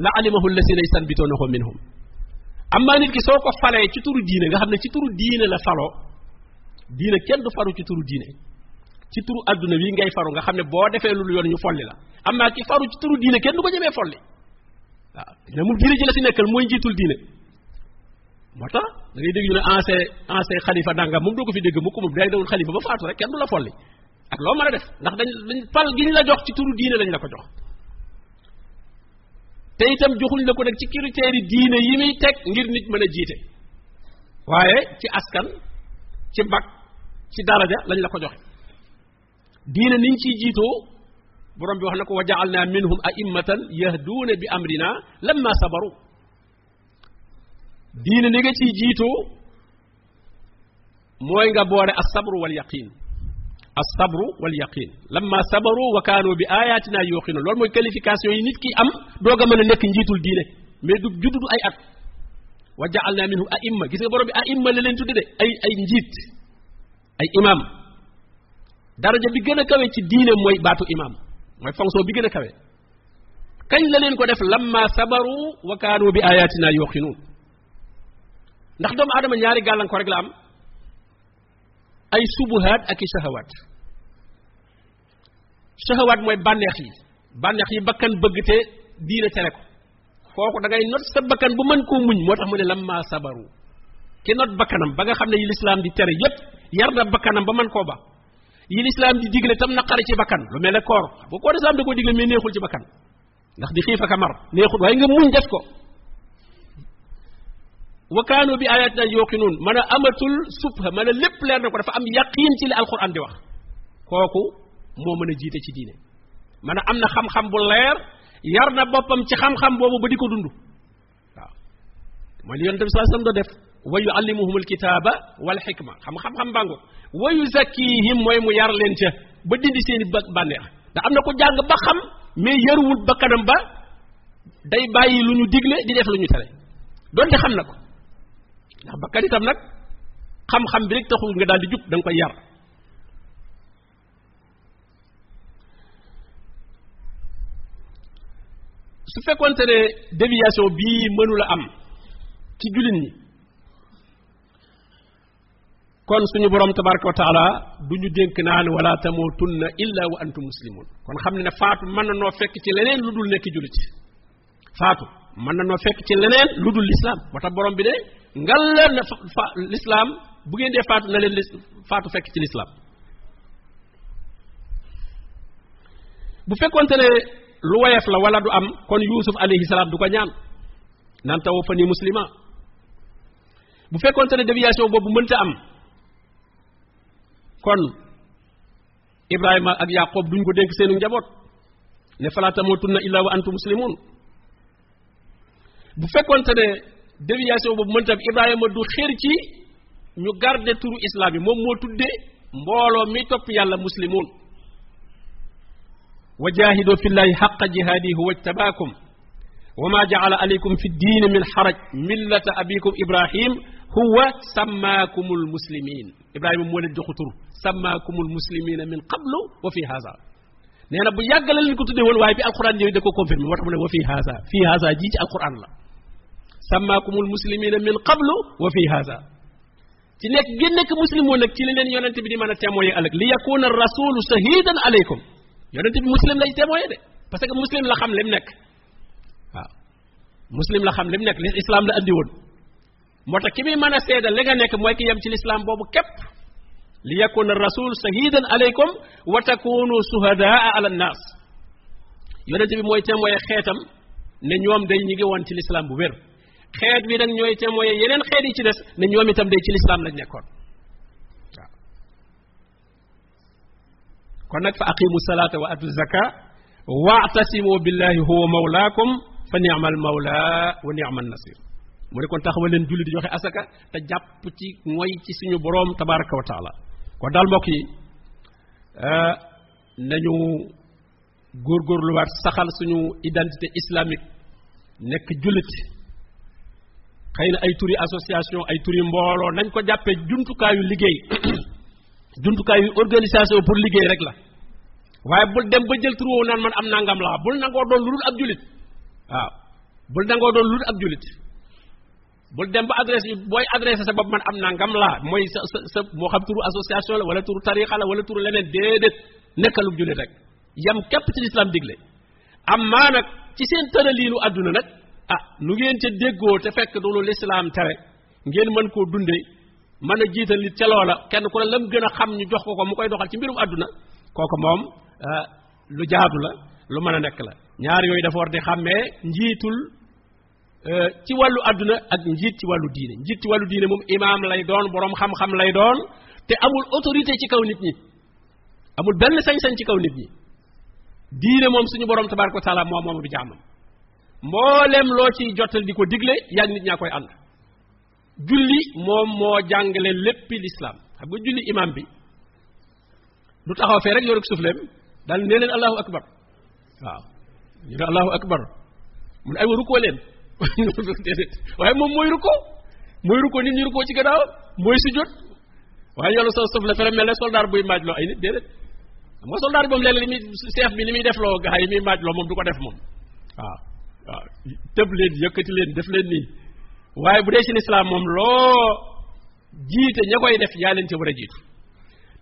la alimahu allasina yastanbituunahu minhum amma nit ki soo ko ci turu diine nga xam ne ci turu diine la faloo diine kenn du faru ci turu diine ci turu àdduna wi ngay faru nga xam ne boo defee lu yoon ñu folli la. Amma ki faru ci turu diine kenn du ko ñemee folli. Waaw ne moom diine ji la fi nekkal mooy njiitul diine. Moo tax da ngay dégg ñu ne ancien ancien xalifa danga moom doo ko fi dégg mukk moom day dawul xalifa ba faatu rek kenn du la folli. Ak loo mën a def ndax dañ dañ pal gi ñu la jox ci turu diine lañ la ko jox. Te itam joxuñ la ko nag ci critères yi diine yi muy teg ngir nit mën a jiite. Waaye ci askan ci mbag ci lañ la ko joxe. Diine niñ ciy jiitoo borom bi wax na ko wa ja'alna minhum a'immatan yahduuna bi amrina lamma sabaru diine ni nga ciy jiitoo mooy nga boole as-sabru wal yaqin as-sabru wal yaqin lamma sabaru wa kaanu bi ayatina yuqinu loolu mooy qualification yi nit ki am doog a mën a nekk njiitul diine mais du juddu du ay at wa ja'alna minhum a'imma gis nga borom bi a'imma la leen tudde de ay ay njiit ay imam daraja bi gën a kawe ci diine mooy baatu imam mooy fonction bi gën a kawe kañ la leen ko def lamma sabaru wa kaanu bi ayatina yuqinun ndax doomu aadama ñaari gàllankoor rek la am ay subuhaat ak i shahawaat shahawaat mooy bànneex yi bànneex yi bakkan bëgg te diine tere ko kooku da ngay not sa bakkan bu mën koo muñ moo tax mu ne lamma sabaru ki not bakkanam ba nga xam ne yi lislaam di tere yépp yar na bakkanam ba mën koo ba yi lislaam di digle tam naqari ci bakkan. Lu mel koor. Bu ko lislaam da koo digle mais neexul ci bakkan. Ndax di xiif ak mar. Neexul. Waaye nga muñ def ko. Wa kaanu bi ayatina yuqinuun mën a amatul subha. Mën a lépp leer na ko. Dafa am yaqiin ci li alquran di wax. Kooku moo mën a jiite ci diine. Mën a am na xam-xam bu leer yar na boppam ci xam-xam boobu ba di ko dund. Waaw. Mooy li yonent bi alayhi wasallam do def wa yuallimuhum alkitaba wal xikma xam xam-xam bàngo wa yuzakkihim mooy mu yar leen ca ba dindi seeni ba bànneex. Ndax am na ko jàng ba xam mais yaruwul ba kanam ba day bàyyi lu ñu digle di def lu ñu tere. Donte xam na ko. Ndax bakkan itam nag xam-xam bi rek taxul nga daal di jub da nga koy yar. Su fekkonte ne déviation bii mënula am ci jullit ñi kon suñu borom tabaraka wa taala du ñu dénk naan wala tamutunna illa wa antum muslimun kon xam ne ne faatu mën na fekk ci leneen lu dul nekk jullit faatu mën na noo fekk ci leneen lu dul lislaam tax borom bi de ngal leen na fa bu ngeen dee faatu na leen faatu fekk ci lislaam bu fekkonte ne lu woyof la wala du am kon yusuf alayhi salaam du ko ñaan naan tawaffani muslima bu fekkonte ne déviation boobu mënta am kon ibrahima ak yaqoob duñ ko dénk seenu njaboot ne fala tamutunna illa wa antum muslimun bu fekkonte ne déviation boobu mënta am ibrahima du xër ci ñu garde turu islam yi moom moo tudde mbooloo mi topp yàlla muslimun وجاهدوا في الله حق جهاده هو اجتباكم وما جعل عليكم في الدين من حرج ملة أبيكم إبراهيم هو سماكم المسلمين إبراهيم مولد جخطر سماكم المسلمين من قبل وفي هذا نينا بو ياغال لي كو تودي وون واي بي القران نيو ديكو كونفيرم وات مو وفي هذا في هذا جي القران لا سماكم المسلمين من قبل وفي هذا ci nek gi nek muslimoon nak ci li len yonent bi di mën a témoyer ëllëg li yakuna rasulu shahidan alaykum yonent bi muslim lay témoigné de parce que muslim la xam lim nekk waaw muslim la xam lim nekk li islam la andi woon moo tax ki muy mën a seedal li nga nekk mooy ki yem ci l'islam boobu képp li yakuna rasul shahidan alaykum wa takunu suhadaa ala nnas yonent bi mooy témoigné xeetam ne ñoom day ñi ngi woon ci l'islam bu wér xeet bi nag ñooy témoigné yeneen xeet yi ci des ne ñoom itam day ci l'islam lañ nekkoon kon nag fa aqimu salata wa atu zaka wa'tasimu billahi huwa mawlaakum fa ni'mal mawla wa ni'man nasir mu ne kon taxawal leen julli di joxe asaka te jàpp ci mooy ci suñu boroom tabaraka wa taala. kon daal mbokk yi nañu góorgóorluwaat saxal suñu identité islamique nekk jullit. Xëy na ay turi association ay turi mbooloo nañ ko jàppee jumtukaayu liggéey. Jumtukaayu organisation pour liggéey rek la. Waaye bul dem ba jël tur woowu naan man am nangam laa bul nangoo doon lu dul ab julit waaw bul nangoo doon lu dul ab julit bul dem ba adresse booy adressé sa bopp man am nangam laa mooy sa sa sa moo xam turu association la wala turu tarixa la wala turu leneen déedéet nekkalub julit rek yam képp ci lislaam digle am maa nag ci seen tëraliinu àdduna nag ah nu ngeen ca déggoo te fekk doonu lislaam tere ngeen mën koo dundee mën a jiital nit ca loola kenn ku ne lam gën a xam ñu jox ko ko mu koy doxal ci mbirum àdduna kooku moom lu jaadu la lu mën a nekk la ñaar yooyu dafa war di xàmmee njiitul ci wàllu àdduna ak njiit ci wàllu diine. Njiit ci wàllu diine moom imaam lay doon boroom xam-xam lay doon te amul autorité ci kaw nit ñi. Amul benn sañ-sañ ci kaw nit ñi. Diine moom suñu borom tabaraka wa moom moom bi jaamam. Mboolem loo ciy jottal di ko digle yaag nit ñaa koy ànd. Julli moom moo jàngale léppi lislaam. Xam nga julli imaam bi du taxaw fee rek yoruk suufleem daal nee leen allahu akbar. Waaw ñu ne allahu akbar. Mun ay wa rukkoo leen. Waaye moom mooy rukkoo mooy rukkoo nit ñi rukkoo ci gannaaw mooy sujjóot waaye yoolu sa sufle fere mel ne soldaar buy maaj loo ay nit déedéet xam nga soldaar bi moom léeg-léeg li muy chef bi ni muy def loo gaa yi muy maaj loo moom du ko def moom waaw waaw tëb leen yëkkati leen def leen nii waaye bu dee ci lislaam moom loo jiite ña koy def yaa leen ci war a jiitu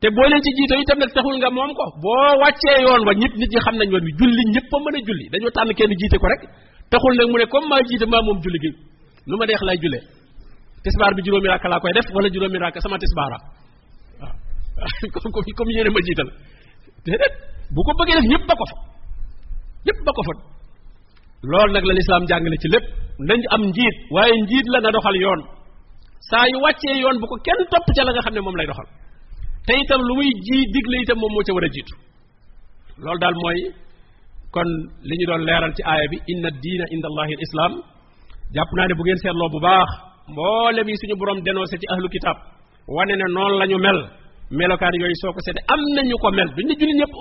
te boo leen ci jiite itam nag taxul nga moom ko boo wàccee yoon wa ñëpp nit ñi xam nañ yoon wi julli ñëpp a mën a julli dañoo tànn kenn jiite ko rek taxul nag mu ne comme maa jiite maa moom julli gi nu ma deex lay jullee. Tisbaar bi juróomi rakka laa koy def wala juróomi rakka sama tisbaara. Waaw. Comme comme yéene ma jiital. Déedéet. Bu ko bëggee def ñëpp ba ko fa. Ñëpp ba ko fa. Loolu nag la lislaam jàngale ci lépp. Nañ am njiit waaye njiit la na doxal yoon. Saa yu wàccee yoon bu ko kenn topp ca la nga xam ne lay doxal. Te itam lu muy ji digle itam moom moo ca war a jiitu. Loolu daal kon li ñu doon leeral ci aaya bi inna diina inda allahi al islam jàpp naa ne bu ngeen seetloo bu baax mboolem yi suñu borom dénoncé ci ahlu kitab wane ne noonu la ñu mel. Melokaan yooyu soo ko seete am nañu ko mel. Duñ ne jullit ñëpp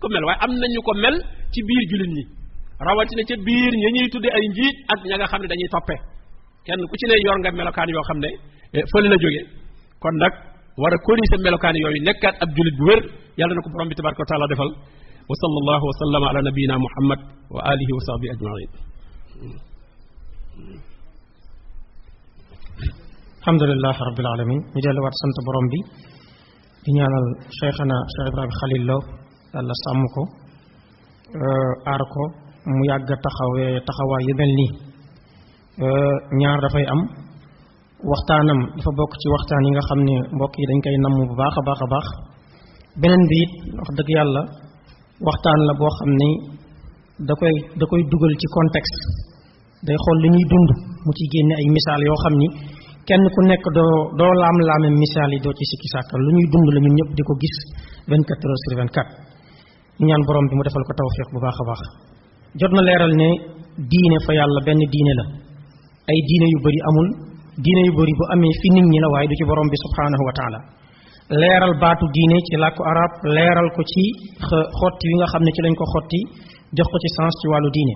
ko mel waaye am nañu ko mel ci biir jullit ñi. Rawatina ca biir ña ñuy tudde ay njiit ak ña nga dañuy toppe. Kenn ku ci ne yor nga melokaan yoo xam ne fële la jóge kon nag war a corriger melokaan yooyu nekkaat ab julit bu wér. Yàlla na ko borom bi tabaraka taala defal وصلى الله وسلم على نبينا محمد وآله وصحبه أجمعين. الحمد لله رب العالمين. نجال وات سنت بروم بي دي نيانال شيخنا شيخ إبراهيم خليل لو الله سامكو ا اركو مو ياغ تخاوي تخاوا يملني ا نيار دا فاي ام waxtaanam dafa bokk ci waxtaan yi nga xam ne mbokk yi dañ koy namm bu baax waxtaan la boo xam ni da koy da koy dugal ci contexte day xool li ñuy dund mu ci génne ay misaal yoo xam ni kenn ku nekk doo doo laam-laame misaal yi doo ci sikki sàkka lu ñuy dund la ñun ñëpp di ko gis 24 heures sur 24 ñu ñaan borom bi mu defal ko tawfiq bu baax a baax jot na leeral ne diine fa yàlla benn diine la ay diine yu bari amul diine yu bari bu amee fi nit ñi la waaye du ci borom bi subhanahu wa taala leeral baatu diine ci làkku arab leeral ko ci xotti wi nga xam ne ci lañ ko xotti jox ko ci sens ci wàllu diine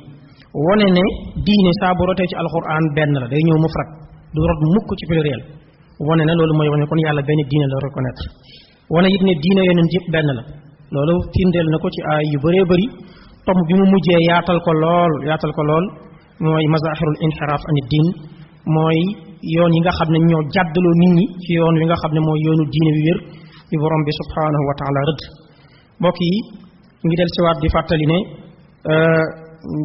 wone ne diine saa bu rotee ci alquran benn la day ñëw mufrad du rot mukk ci pluriel wone ne loolu mooy wane kon yàlla benn diine la reconnaître wane it ne diine yonent yëpp benn la loolu firndeel na ko ci ay yu bëree bëri tom bi mu mujjee yaatal ko lool yaatal ko lool mooy mazahirul inxiraaf ani diin mooy yoon yi nga xam ne ñoo jàddaloo nit ñi ci yoon wi nga xam ne mooy yoonu diine wi wér bi borom bi subhanahu wa taala rëdd. Mbokk yi ngi del siwaat di fàttali ne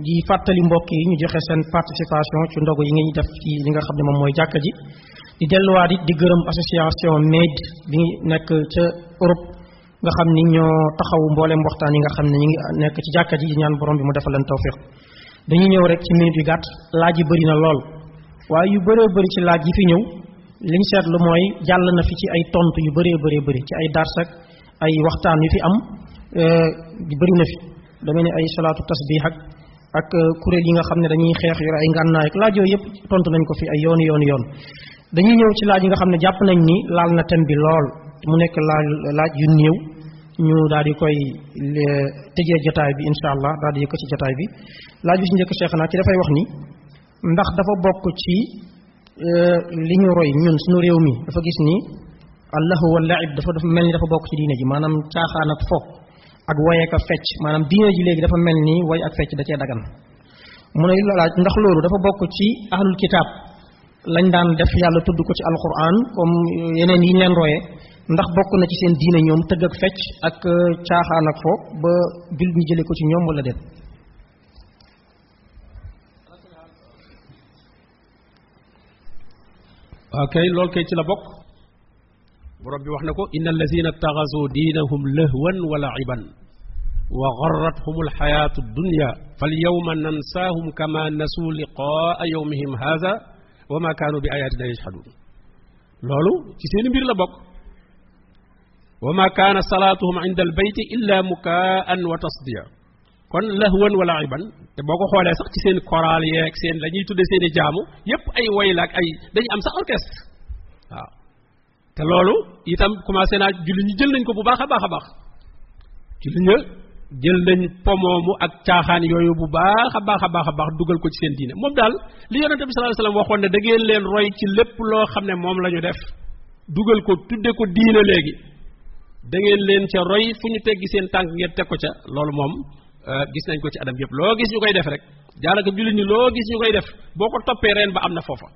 di fàttali mbokk yi ñu joxe seen participation ci ndogu yi ngeen def ci li nga xam ne moom mooy jàkka ji. Di delluwaat it di gërëm association MAID bi nekk ca Europe nga xam ni ñoo taxaw mbooleem waxtaan yi nga xam ne ñu ngi nekk ci jàkka ji di ñaan borom bi mu defal leen tawfiq. Dañuy ñëw rek ci minute yu gàtt laaj yi bëri na lool waaye yu bëree bëri ci laaj yi fi ñëw liñ seetlu mooy jàll na fi ci ay tontu yu bëree bëree bëri ci ay darsak ay waxtaan yu fi am bëri na fi. Dama ne ay salaatu tasbih ak ak kuréel yi nga xam ne dañuy xeex yor ay ngànnaay ak laaj yooyu yëpp nañ ko fi ay yooni yooni yoon. Dañuy ñëw ci laaj yi nga xam ne jàpp nañ ni laal na thème bi lool. Mu nekk laaj laaj yu néew. Ñu daal di koy tëjee jotaay bi incha allah daal di yëkkati jotaay bi. Laaj bi si njëkk Cheikh naa ci dafay wax ni ndax dafa bokk ci li ñu roy ñun suñu réew mi. Dafa gis ni allahu wa laib dafa dafa mel ni dafa bokk ci diine ji. Maanaam caaxaan ak fo ak woy ak fecc. Maanaam diine ji léegi dafa mel ni woy ak fecc da cee dagan. Mu ne laaj ndax loolu dafa bokk ci ahlul kitaab? Lañ daan def yàlla tudd ko ci alquran comme yeneen yi leen royee. Ndax bokk na ci seen diine ñoom tëgg ak fecc ak caaxaan ak fo ba jul ñu jële ko ci ñoom wala déet كاي لول كاي لا بوك بروب بي واخنا ان الذين اتخذوا دينهم لهوا ولعبا وغرتهم الحياة الدنيا فاليوم ننساهم كما نسوا لقاء يومهم هذا وما كانوا باياتنا يجحدون لولو سي سين بير لا بوك وما كان صلاتهم عند البيت الا مكاء وتصديا kon lahwan wa la'iban te boo ko sax ci seen choral yeeg seen la ñuy tudde seen jaamu yépp ay woy la ak ay dañu am sax orchestre. Waaw. Te loolu itam commencé naa julli ñi jël nañ ko bu baax a baax a baax. Julli ña jël nañ pomoomu ak caaxaan yooyu bu baax a baax a baax dugal ko ci seen diine. Moom daal li yonente bi sallallahu alayhi wasallam waxoon ne da ngeen leen roy ci lépp loo xam ne moom la ñu def. Dugal ko tudde ko diine léegi. Da ngeen leen ca roy fu ñu teggi seen tànk ngeen teg ko ca. Loolu moom gis nañ ko ci adam yëpp loo gis ñu koy def rek daanaka jullit ñi loo gis ñu koy def boo ko toppee reen ba am na foofa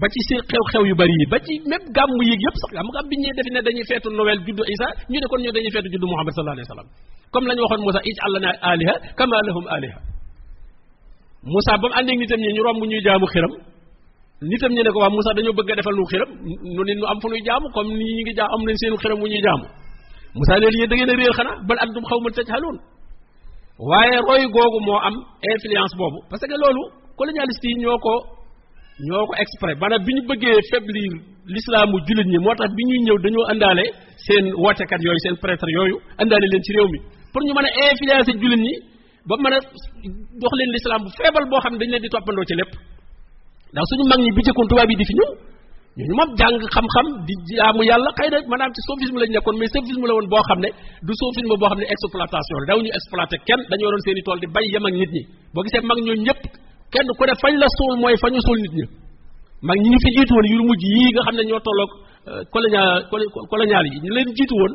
ba ci seen xew-xew yu bari yi ba ci même gàmm yéeg yëpp sax gàmm gàmm bi ñu defe ne dañuy feetu Noël juddu Isa ñu ne kon ñu dañuy feetu juddu Muhammad sallallahu alayhi wasallam comme la ñu waxoon Moussa ij'al lana aliha kama lahum aliha Moussa ba mu àndeeg nitam ñi ñu romb ñuy jaamu xiram nitam ñi ne ko waa Moussa dañoo bëgg a defal nu xiram nu nit nu am fu nuy jaamu comme ni ñu ngi jaam am nañ seenu xiram wu ñuy jaamu Moussa léegi yéen da ngeen a réer xanaa bal antum xawman tajhaluun waaye roy googu moo am influence boobu. parce que loolu colonialiste yi ñoo ko ñoo ko exprès. maanaam bi ñu bëggee faiblir l'islaamu jullit ñi moo tax bi ñuy ñëw dañoo àndaale seen wootekat yooyu seen prêtre yooyu indaale leen ci réew mi. pour ñu mën a influencer jullit ñi ba mën a dox leen l'islam bu feebal boo xam ne dañ leen di toppandoo ci lépp. ndax suñu mag ñi bi jëkkoon tubaab yi di fi ñëw ñooñu moom jàng xam-xam di jaamu yàlla xëy na maanaam ci soufisme lañ nekkoon mais soufisme la woon boo xam ne du soufisme boo xam ne exploitation daw ñu exploité kenn dañoo doon seen i tool di bay yem ak nit ñi. Boo gisee mag ñooñu ñëpp kenn ku ne fañ la suul mooy fa ñu suul nit ñi. Mag ñi ñu fi jiitu woon yu mujj yii nga xam ne ñoo tolloog colonial colonial yi ñu leen jiitu woon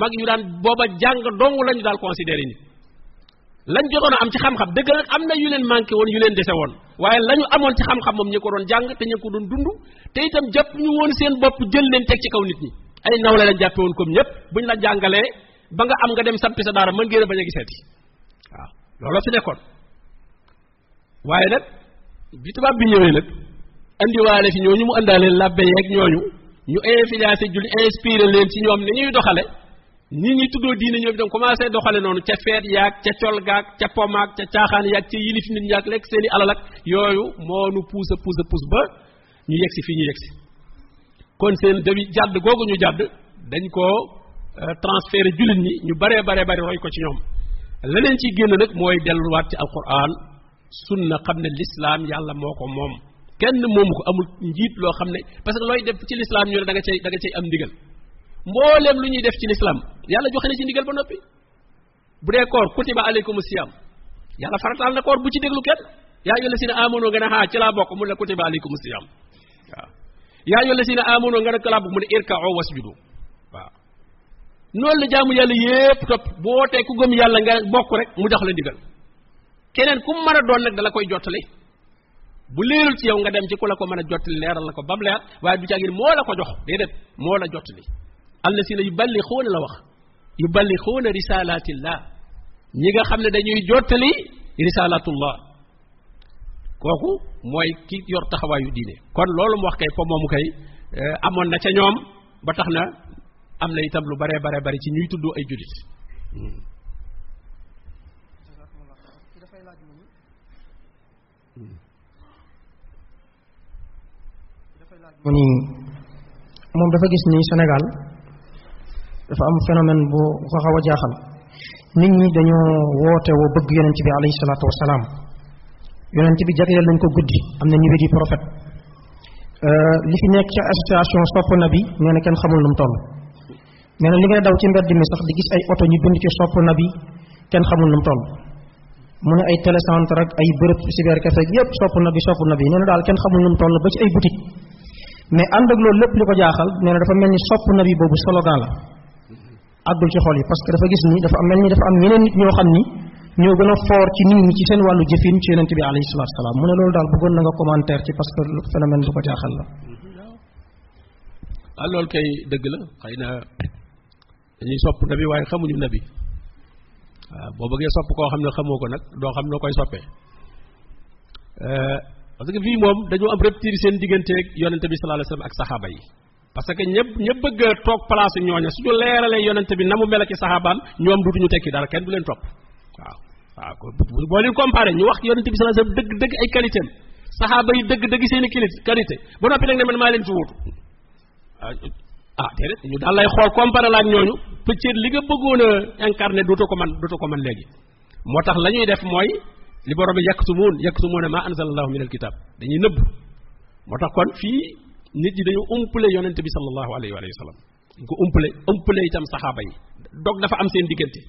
mag yu daan booba jàng dong lañu daal considéré nit lañ jotoon am ci xam-xam. Dëgg nag am na yu leen manqué woon yu leen dese woon. Waaye la ñu amoon ci xam-xam moom ñi ko doon jàng te ñu ko doon dund. Te itam jàpp ñu woon seen bopp jël leen teg ci kaw nit ñi. Ay nawle lañ jàppe woon comme ñëpp buñ la jàngalee ba nga am nga dem sampi sa daara mën ngeen a bañ a giseeti. Waaw looloo fi nekkoon. Waaye nag bi tubaab bi ñëwee nag andiwaale fi ñooñu mu àndaale labbe yeeg ñooñu ñu influencé julli inspiré leen ci ñoom ni ñuy nit ñi tuddoo diine ñoom itam commencé doxale noonu ca feet yaag ca col gaag ca pomaag ca caaxaan yaag ca yilif nit ñaag lekk seeni alal ak yooyu moo nu puus a puus a puus ba ñu yegsi fii ñu yegsi. Kon seen dawi jàdd googu ñu jàdd dañ koo transféré jullit ñi ñu baree baree bari roy ko ci ñoom. Leneen ciy génn nag mooy delluwaat ci alquran sunna xam ne lislaam yàlla moo ko moom. Kenn moomu ko amul njiit loo xam ne parce que looy def ci lislaam ñu ne da nga nga cay am ndigal. Mbooleem lu ñuy def ci lislaam yàlla joxe na ci ndigal ba noppi. Bu dee koor kutiba aleykum siyam yàlla farataal na koor bu ci déglu kenn. Yaa ayyuha lasina amanu nga ne xaa ci laa bokk. Mu ne kutiba aleykum siyam waaw. Yaa ayyuha lasina amanu nga ne ko laa bokk. Mu ne irka'u wasjudu. Waaw. Noonu la jaamu yàlla yépp topp. Bu wootee ku gëm yàlla nga bokk rek mu jox la ndigal. Keneen ku mën a doon nag dala koy jottali. Bu leerul ci yow nga dem ci ku ko mën a jottali la ko bam leer du la ko jox. La allasina yuballighuuna la wax yuballighuuna risalatillah ñi nga xam ne dañuy jottali risalatullah kooku mooy ki yor taxawaayu diine. kon loolu mu wax kay po moomu kay amoon na ca ñoom ba tax na am na itam lu bare bare bari ci ñuy tudd ay jullit. Mu ni moom dafa gis ni dafa am phénomène bu ko xaw a jaaxal nit ñi dañoo woote woo bëgg yonent bi alayhi salaatu wasalaam yonent bi jagleel nañ ko guddi am na niveau di prophète li fi nekk ci association sopp na bi nee na kenn xamul nu mu toll nee na li ngay daw ci mbedd mi sax di gis ay oto ñu bind ci sopp na bi kenn xamul nu mu toll mu ne ay télécentre ak ay bërëb cybercafé yépp sopp na bi sopp na bi nee na daal kenn xamul nu mu toll ba ci ay boutique mais ànd ak loolu lépp li ko jaaxal nee na dafa mel ni sopp na bi boobu slogan la àggul ci xol yi parce que dafa gis ni dafa mel ni dafa am ñeneen nit ñoo xam ni ñoo gën a foor ci nit ñi ci seen wàllu jëfin ci yonent bi alayhi salaatu salaam. Mu ne loolu daal bëggoon na nga commentaire ci parce que phénomène bu ko jaaxal la. Ah loolu kay dëgg la xëy na dañuy sopp nabi waaye xamuñu nabi. Waaw boo bëggee sopp koo xam ne xamoo ko nag doo xam noo koy soppee. Parce que fii moom dañoo am rupture seen digganteeg yonente bi sallallahu alayhi wasallam ak saxaaba yi parce que ñëpp ñëpp bëgg a toog place ñooña. Suñu leeralee yonente bi na mu mel ci saxaabaam ñoom dutuñu tekki dara kenn du leen topp. Waaw waaw boo leen comparé ñu wax yonente bi sallallahu alayhi wasallam dëgg dëgg ay qualité am dëgg dëgg seeni qualité. Ba noppi nag ne man maa leen fi wutu ah déedéet ñu daal lay xool comparé la ak ñooñu peut-être li nga bëggoon a incarné dootoo ko man dootoo ko man léegi. Moo tax la ñuy def mooy li borom bi yaktumuun yaktumuuna maa anzalallahu min alkitab dañuy nëbb. Moo tax kon fii nit ñi dañu umpale yonente bi sallallahu alayhi wa sallam ko umpale umpale itam saxaaba yi dog dafa am seen diggante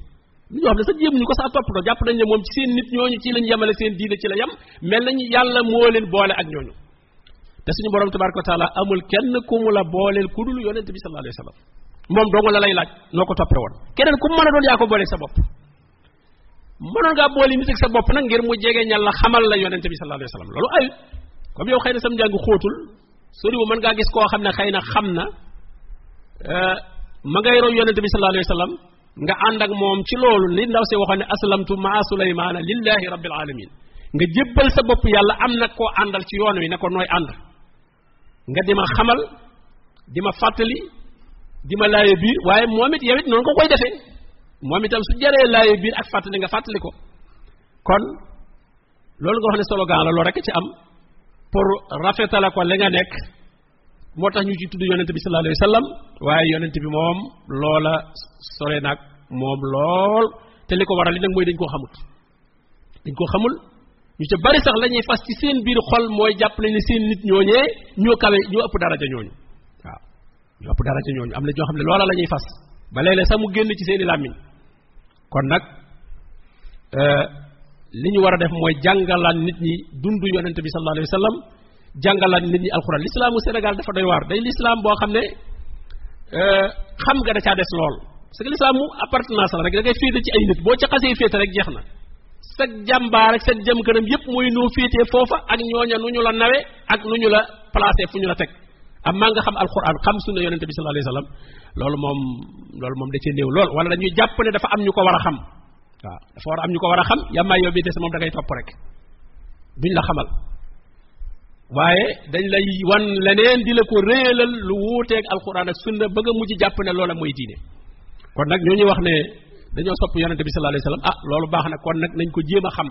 ñoo xam ne sax jéem ñu ko sax toppatoo jàpp nañ ne moom ci seen nit ñooñu ci lañ yemale seen diine ci la yem mel nañu yàlla moo leen boole ak ñooñu te suñu borom tabaraka taala amul kenn ku mu la booleel ku dul yonente bi sallallahu alayhi wa sallam moom dong la lay laaj noo ko toppee woon keneen ku mën a doon yaa ko booleeg sa bopp mënoon ngaa boole nit ak sa bopp nag ngir mu jege ñal la xamal la yonente bi sallallahu alayhi wa sallam loolu ayut comme yow xëy na sam njàng xóotul sori bu mën ngaa gis koo xam ne xëy na xam na ma ngay roy yonente bi sallallahu alayhi wa nga ànd ak moom ci loolu li ndaw si waxoon ne aslamtu maa suleymaana lillahi rabbil alamin nga jébbal sa bopp yàlla am na koo àndal ci yoon wi ne ko nooy ànd. Nga di ma xamal di ma fàttali di ma laaye biir waaye moom it yow it noonu ko koy defee. Moom itam su jaree laaye biir ak fàttali nga fàttali ko. Kon loolu nga wax ne slogan la loolu rek ci am pour rafetala ko li nga nekk. moo tax ñu ci tudd yonente bi sallallahu alayhi wa sallam. waaye yonente bi moom loola sore nag moom lool. te li waral li nag dañ koo xamut dañ koo xamul. ñu ca bari sax la ñuy fas ci seen biir xol mooy jàpp nañ seen nit ñooñee ñoo kawe ñoo ëpp daraja ñooñu. waaw ñoo ëpp daraja ñooñu. am na ñoo xam loola la ñuy fas. ba léeg-léeg mu génn ci seen i làmmiñ. kon nag li ñu war a def mooy jàngalaan nit ñi dund yonente bi sallallahu alayhi wa sallam jàngalaat nit ñi alxuraan. Lislaamu Sénégal dafa doy waar. Day lislaam boo xam ne xam nga da caa des lool. Parce que lislaam mu appartenance la rek da ngay féete ci ay nit. Boo ci xasee féete rek jeex sag jàmbaar ak sag jëm kanam yépp mooy noo foofa ak ñooña nu ñu la nawe ak nu ñu la placé fu ñu la teg. Am maa nga xam alxuraan xam sunna yonente bi sallallahu alayhi wasallam loolu moom loolu moom da cee néew lool. Wala dañuy jàpp ne dafa am ñu ko xam waaw. dafa war am ñu ko war a xam yàmmaay yow bi des moom da ngay topp rek. Duñ la xamal. Waaye dañ lay wan leneen di la ko réelal lu wuuteeg alxuraan ak sunna bëgg a mujj jàpp ne loola mooy diine. Kon nag ñoo ñuy wax ne dañoo sopp yonente bi sallallahu alayhi wasallam ah loolu baax na nag nañ ko jéem a xam.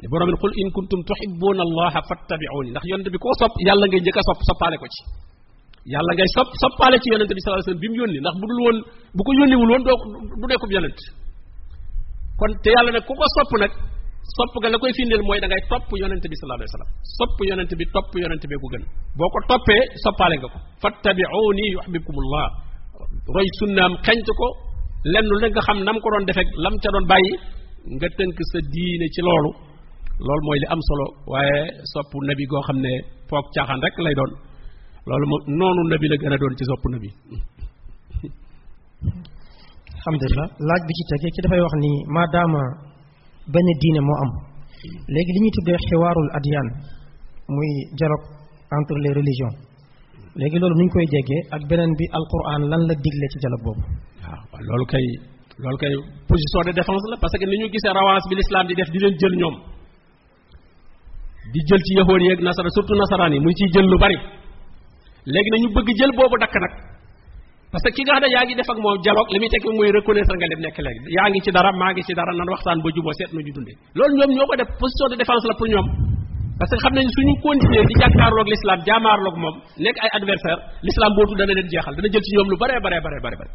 Ne borom bi qul in kuntum tuhibbuna allaha fattabi'uni ndax yonente bi koo sopp yàlla ngay njëkk a sopp ko ci. Yàlla ngay sopp soppaale ci yonente bi sallallahu alayhi bi mu yónni ndax bu dul woon bu ko yónniwul woon doo du nekkub yonent. Kon te yàlla nag ku ko sopp nag sopp nga la koy firndeel mooy da ngay topp yonente bi sallallahu alayhi wasallam sopp yonente bi topp yonente bee ko gën. Boo ko toppee soppaale nga ko. Fattabi'uni yuhibbukumullah roy sunnaam xeñtu ko. Lenn lu nga xam nam ko doon defek lam ca doon bàyyi nga tënk sa diine ci loolu. Loolu mooy li am solo waaye sopp nabi goo xam ne foog caaxaan rek lay doon. Loolu moom noonu nabi la gën a doon ci sopp nabi. alhamdulilah laaj bi ci tegee ci dafay wax ni maadaama benn diine moo am léegi li ñuy tuddee xiwaarul adiyaan muy dialogue entre les religions léegi loolu nu ñu koy déggee ak beneen bi alquran lan la digle ci dialogue boobu waaw loolu kay loolu kay position de défense la parce que ni ñu gisee ravance bi l'islam di def di leen jël ñoom di jël ci yahood yeeg nasara surtout nasaraan yi muy ciy jël lu bari léegi na ñu bëgg jël boobu dakk nag parce que ki nga xam ne yaa ngi def ak moom dialogue li muy tekki muy reconnaître nga dem nekk léegi. Yaa ngi ci dara maa ngi ci dara nan waxtaan ba juboo seet nu ñu dundee. Loolu ñoom ñoo ko def position de défense la pour ñoom. Parce que xam nañ suñu continuer di jàkkaarloog l'islam jaamaarloog moom nekk ay adversaire l'islam bootu dana leen jeexal dana jël ci ñoom lu bare bare bare bare bare.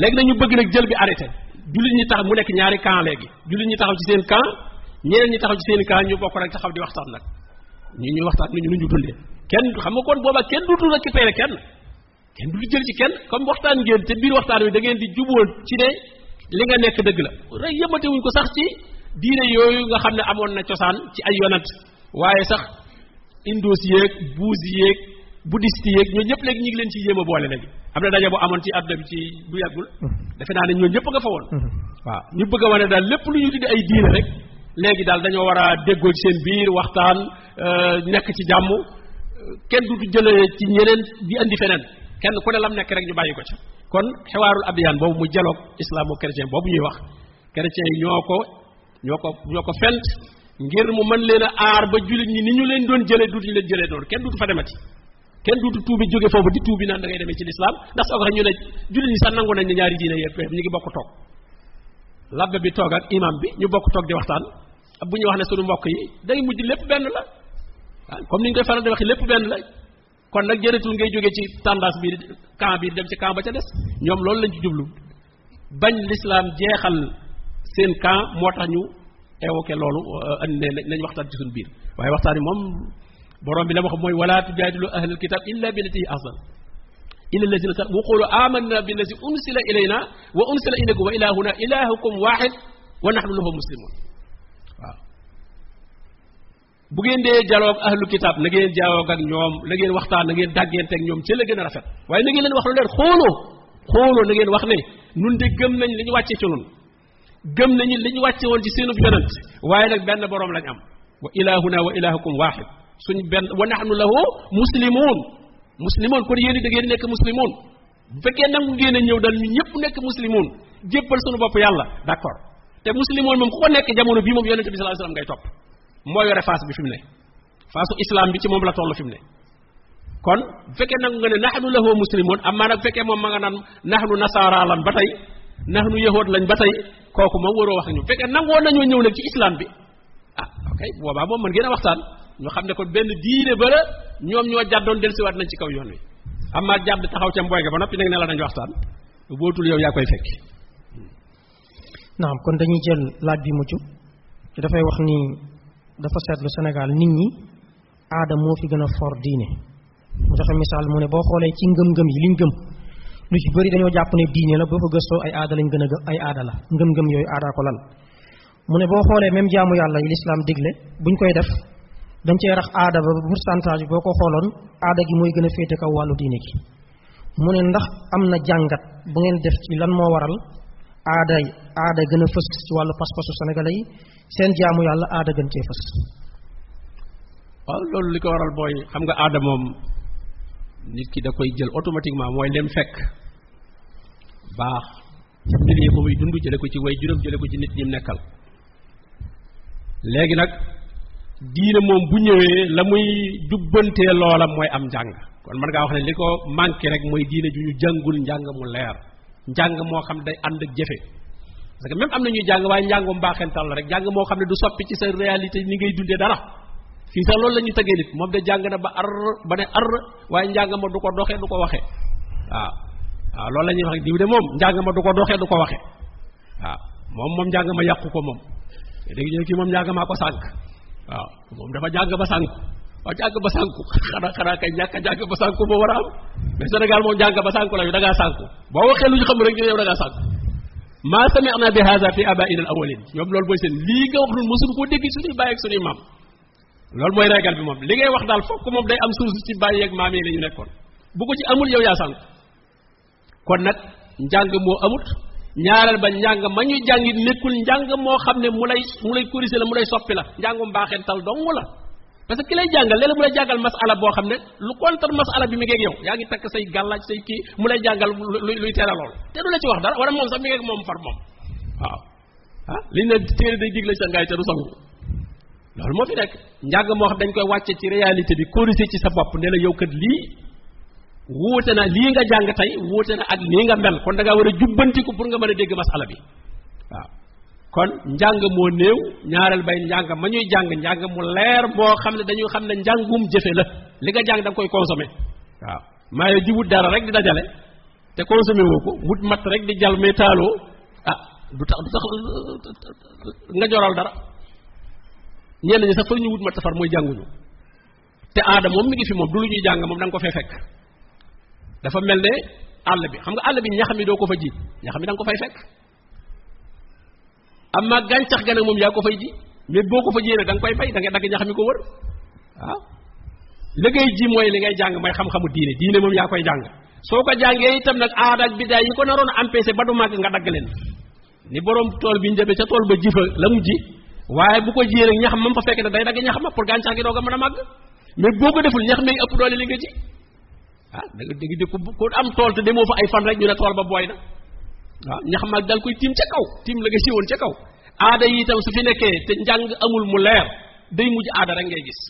Léegi nag ñu bëgg nag jël bi arrêté. Jullit ñi tax mu nekk ñaari camp léegi. Jullit ñi taxaw ci seen camp ñeneen ñi taxaw ci seen camp ñu bokk rek taxaw di waxtaan ñu ñuy waxtaan ñu nu ñu dundee. Kenn xam nga kon booba kenn récupérer kenn kenn du jël ci kenn comme waxtaan ngeen te biir waxtaan wi da ngeen di jubóon ci ne li nga nekk dëgg la. Rek yëmate wuñ ko sax ci diine yooyu nga xam ne amoon na cosaan ci ay yonant. Waaye sax indos yeeg buus yeeg bouddhiste yeeg ñoo ñëpp léegi ñu ngi leen ci yéem a boole léegi. Am na daje bu amoon ci àdduna bi ci bu yàggul. Defe naa ne ñoo ñëpp nga fa woon. Waaw ñu bëgg a wane daal lépp lu ñu tudde ay diine rek léegi daal dañoo war a déggoo ci seen biir waxtaan nekk ci jàmm. Kenn du jëlee ci ñeneen di andi feneen kenn ku ne lam nekk rek ñu bàyyi ko ci kon xewaarul abiyaan boobu mu dialogue islamo chrétien boobu ñuy wax. Chrétien yi ñoo ko ñoo ko ñoo ko fent ngir mu mën leen a aar ba jullit ñi ni ñu leen doon jëlee duutuñu leen jëlee noonu. Kenn duutu fa demati. Kenn duutu tuubi jóge foofu di tuubi naan da ngay demee ci lislaam. Ndax soo ñu ne jullit ñi sax nangu nañ ne ñaari diine yëpp ñu ngi bokk toog. Labbe bi toog ak imam bi ñu bokk toog di waxtaan. Bu ñu wax ne sunu mbokk yi day mujj lépp benn la. Comme ni ñu koy faral di waxee lépp benn la kon nag jëratul ngay jóge ci tendance bi camp bi dem ci camp ba ca des ñoom loolu lañ ci jublu bañ l'islam jeexal seen camp moo tax ñu évoqué loolu andi nañ waxtaan ci suñu biir waaye waxtaan yi moom borom bi la wax mooy wala tujaadilu ahlal kitab illa billati ahsan illa allazina sa waqulu amanna billazi unsila ilayna wa unsila ilaykum wa ilahuna ilahukum wahid wa nahnu lahu muslimun waaw bu ngeen dee dialogue ahlu kitab na ngeen dialogue ak ñoom na ngeen waxtaan na ngeen dàggante ak ñoom ci la gën a rafet waaye na ngeen leen wax lu leer xooloo xooloo na ngeen wax ne nun de gëm nañ li ñu wàcce ci nun gëm nañu li ñu wàcce woon ci seenub yonent waaye nag benn boroom lañ am wa ilahuna wa ilahukum wahid suñ benn wa nahnu lahu muslimun muslimun kon yéen da ngeen nekk muslimun bu fekkee nangu ngeen a ñëw dal ñu ñëpp nekk muslimun jébbal suñu bopp yàlla d'accord te muslimun moom ku ko nekk jamono bii moom yonent bi alayhi wasallam ngay topp moo yore face bi fi mu ne. Faasu islam bi ci moom la toll fi mu ne. Kon fekkee nangu nga ne nahnu lahu muslimun amma nag fekkee moom ma nga naan nahnu nasaara lan ba tey nahnu yahood lañ ba tey kooku moom waroo wax ñu fekkee nangoo nañoo ñëw nag ci islam bi ah ok boobaa moom mën ngeen a waxtaan ñu xam ne kon benn diine ba la ñoom ñoo jàddoon dellusiwaat nañ ci kaw yoon wi. Amma jàdd taxaw ca mboy ga ba noppi nag ne la nañ waxtaan bootul yow yaa koy naam kon dañuy jël laaj bi mucc dafay wax ni dafa seetlu Sénégal nit ñi aada moo fi gën a for diine. Mu joxe misaal mu ne boo xoolee ci ngëm-ngëm yi liñ gëm lu ci bëri dañoo jàpp ne diine la boo ko gëstoo ay aada lañ gën a ay aada la. Ngëm-ngëm yooyu aadaa ko lal. Mu ne boo xoolee même jaamu yàlla yi lislaam digle buñ koy def dañ cee rax aada ba pourcentage boo ko xooloon aada gi mooy gën a féete kaw wàllu diine gi. Mu ne ndax am na jàngat bu ngeen def ci lan moo waral aada aada gën a fës ci wàllu pas-pasu sénégalais yi? Seen jaamu yàlla aada gën cee fës. waaw loolu li ko waral mooy xam nga aada moom nit ki da koy jël automatiquement mooy lem fekk. Baax. Ci milieu ba muy dund jële ko ci way juróom jële ko ci nit ñi nekkal. Léegi nag diine moom bu ñëwee la muy jubbantee loola mooy am njàng. Kon man ngaa wax ne li ko manqué rek mooy diine ju ñu jàngul njàng mu leer. Njàng moo xam day ànd ak jëfe. Parce que même am na ñuy jàng waaye njàngum mbaaxental la rek. Jàng moo xam ne du soppi ci sa réalité ni ngay dundee dara. Fii sax loolu la ñu nit. Moom de jàng na ba ar ba ne ar waaye njàng ma du ko doxee du ko waxee waaw. Waaw loolu la ñuy wax diw de moom njàng ma du ko doxee du ko waxee waaw. Moom moom njàng ma yàqu ko moom. Dégg ñu kii moom njàng maa ko sànq. Waaw. Moom dafa jàng ba sànku waaw jàng ba sànku xanaa xanaa kay ñàkk a jàng ba sànku moo war am. Mais Sénégal moom jàng ba sànku la yu da ngaa sànku boo waxee lu ñu xam rek ñu yow da ngaa maa sami'na bi hadha fi abaina al awwalin ñoom loolu mooy seen lii nga wax nun mosuñu koo dégg suñuy bàyyi suñuy maam. Loolu mooy régal bi moom. Li ngay wax daal fokk moom day am source ci bàyyi ak maam nekkoon. Bu ko ci amul yow yaa sànk kon nag njàng moo amut. Ñaareel ba njàng ma ñu jàngit nekkul njàng moo xam ne mu lay mu lay corriger la mu lay soppi la. Njàngum baaxeen tal dong la. Parce que ki lay jàngal léeg-léeg mu lay jàngal masala boo xam ne lu contre masala bi mi ngeeg yow. Yaa ngi takk say gàllaaj say kii mu lay jàngal luy luy tere lool te du la ci wax dara wala moom sax mi ngeeg moom far moom. Waaw. Ah liñ ne téere day digle sa ngaay te du sangu. Loolu moo fi nekk. Njàng moo xam dañ koy wàcce ci réalité bi corriger ci sa bopp ne la yow kat lii wuute na lii nga jàng tey wuute na ak lii nga mel. Kon da ngaa war a jubbantiku pour nga mën a dégg masala bi kon njàng moo néew ñaareel bay njàng ma ñuy jàng njàng mu leer moo xam ne dañuy xam ne njàngum la. Li nga jàng da nga koy consommer. Waaw. Dara rek di dajale te consommer woo wut mat rek di jal mais taaloo ah du tax du tax nga joral dara. Ñenn ñi sax fa ñu wut mat far mooy jànguñu. Te aada moom mi ngi fi moom du lu ñuy jàng moom da ko fee fekk. Dafa mel ne àll bi xam nga bi ñax mi ko fa ji ñax mi ko fay fekk amma gàncax ga nag moom yaa ko fay ji. Mais boo ko fa jiyee nag da koy bay da ngay dagg ñax mi ko wër. Waaw. Li ngay ji mooy li ngay jàng mooy xam-xamu diine. Diine moom yaa koy jàng. Soo ko jàngee itam nag aada ak bidaay yi ko naroon a empêché ba du màgg nga dagg leen. Ni borom tool bi njëbe ca tool ba ji fa la mu ji waaye bu ko jiyee ñax mam fa fekk ne day dagg ñax ma pour gi a mën mais deful ñax mi ëpp doole li ji. Ah da nga dégg ko am tool te demoo fa ay fan rek ñu ne tool ba booy na waaw ñax mag dal koy tiim ca kaw tiim la nga siwoon ca kaw aada yi itam su fi nekkee te njàng amul mu leer day mujj aada rek ngay gis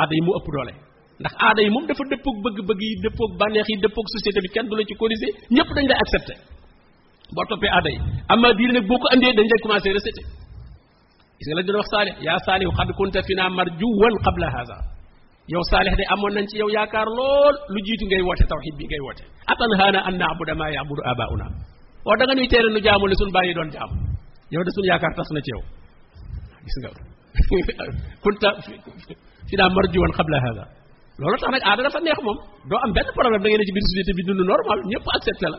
aada yi mu ëpp doole ndax aada yi moom dafa dëppoog bëgg-bëgg yi dëppoog bànneex yi dëppoog société bi kenn du la ci corriger ñëpp dañ lay accepté boo toppee aada yi amma diine nag boo ko andee dañ lay commencé recété gis nga la doon wax saalih yaa saalih xad kunta fi naa marjuwan qabla haza yow saalix de amoon nañ ci yow yaakaar lool lu jiitu ngay woote tawxid bi ngay woote atanhaana an naabuda maa yaabudu abauna waaw da nga nuy teere nu jaamu li suñ bàyyi doon jaam. Yow de suñ yaakaar tas na ci yow. Gis nga kunta fi naa marjuwan qabla hada loolu tax nag aada dafa neex moom. Doo am benn problème da ngeen ne ci biir société bi dund normal ñëpp accepté la.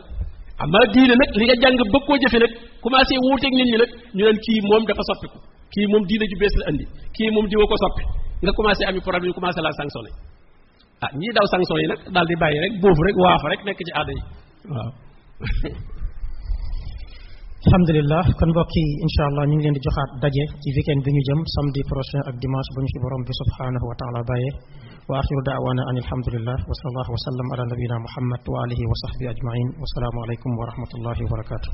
Amma diine nag li nga jàng bëgg koo jëfe nag commencé wuuteeg nit ñi nag ñu leen kii moom dafa soppiku. Kii moom diine ju bees la andi. Kii moom diwa ko soppi. Nga commencé ami problème ñu commencé la sanctionné. Ah ñii daw sanction yi nag daal di bàyyi rek boofu rek waafa rek nekk ci aada yi. Waaw alhamdulilah kon mbokk yi incha allah ñu ngi leen di joxaat daje ci weekend bi ñu jëm samedi prochain ak dimanche bu ñu ci borom bi subhanahu wa taala bàyyee wa axiru daawana an alhamdulillah wa sallallahu wa sallam ala nabiyina muhammad wa alihi wa sahbi ajmain wa salaamu alaykum wa rahmatullahi wa barakatuh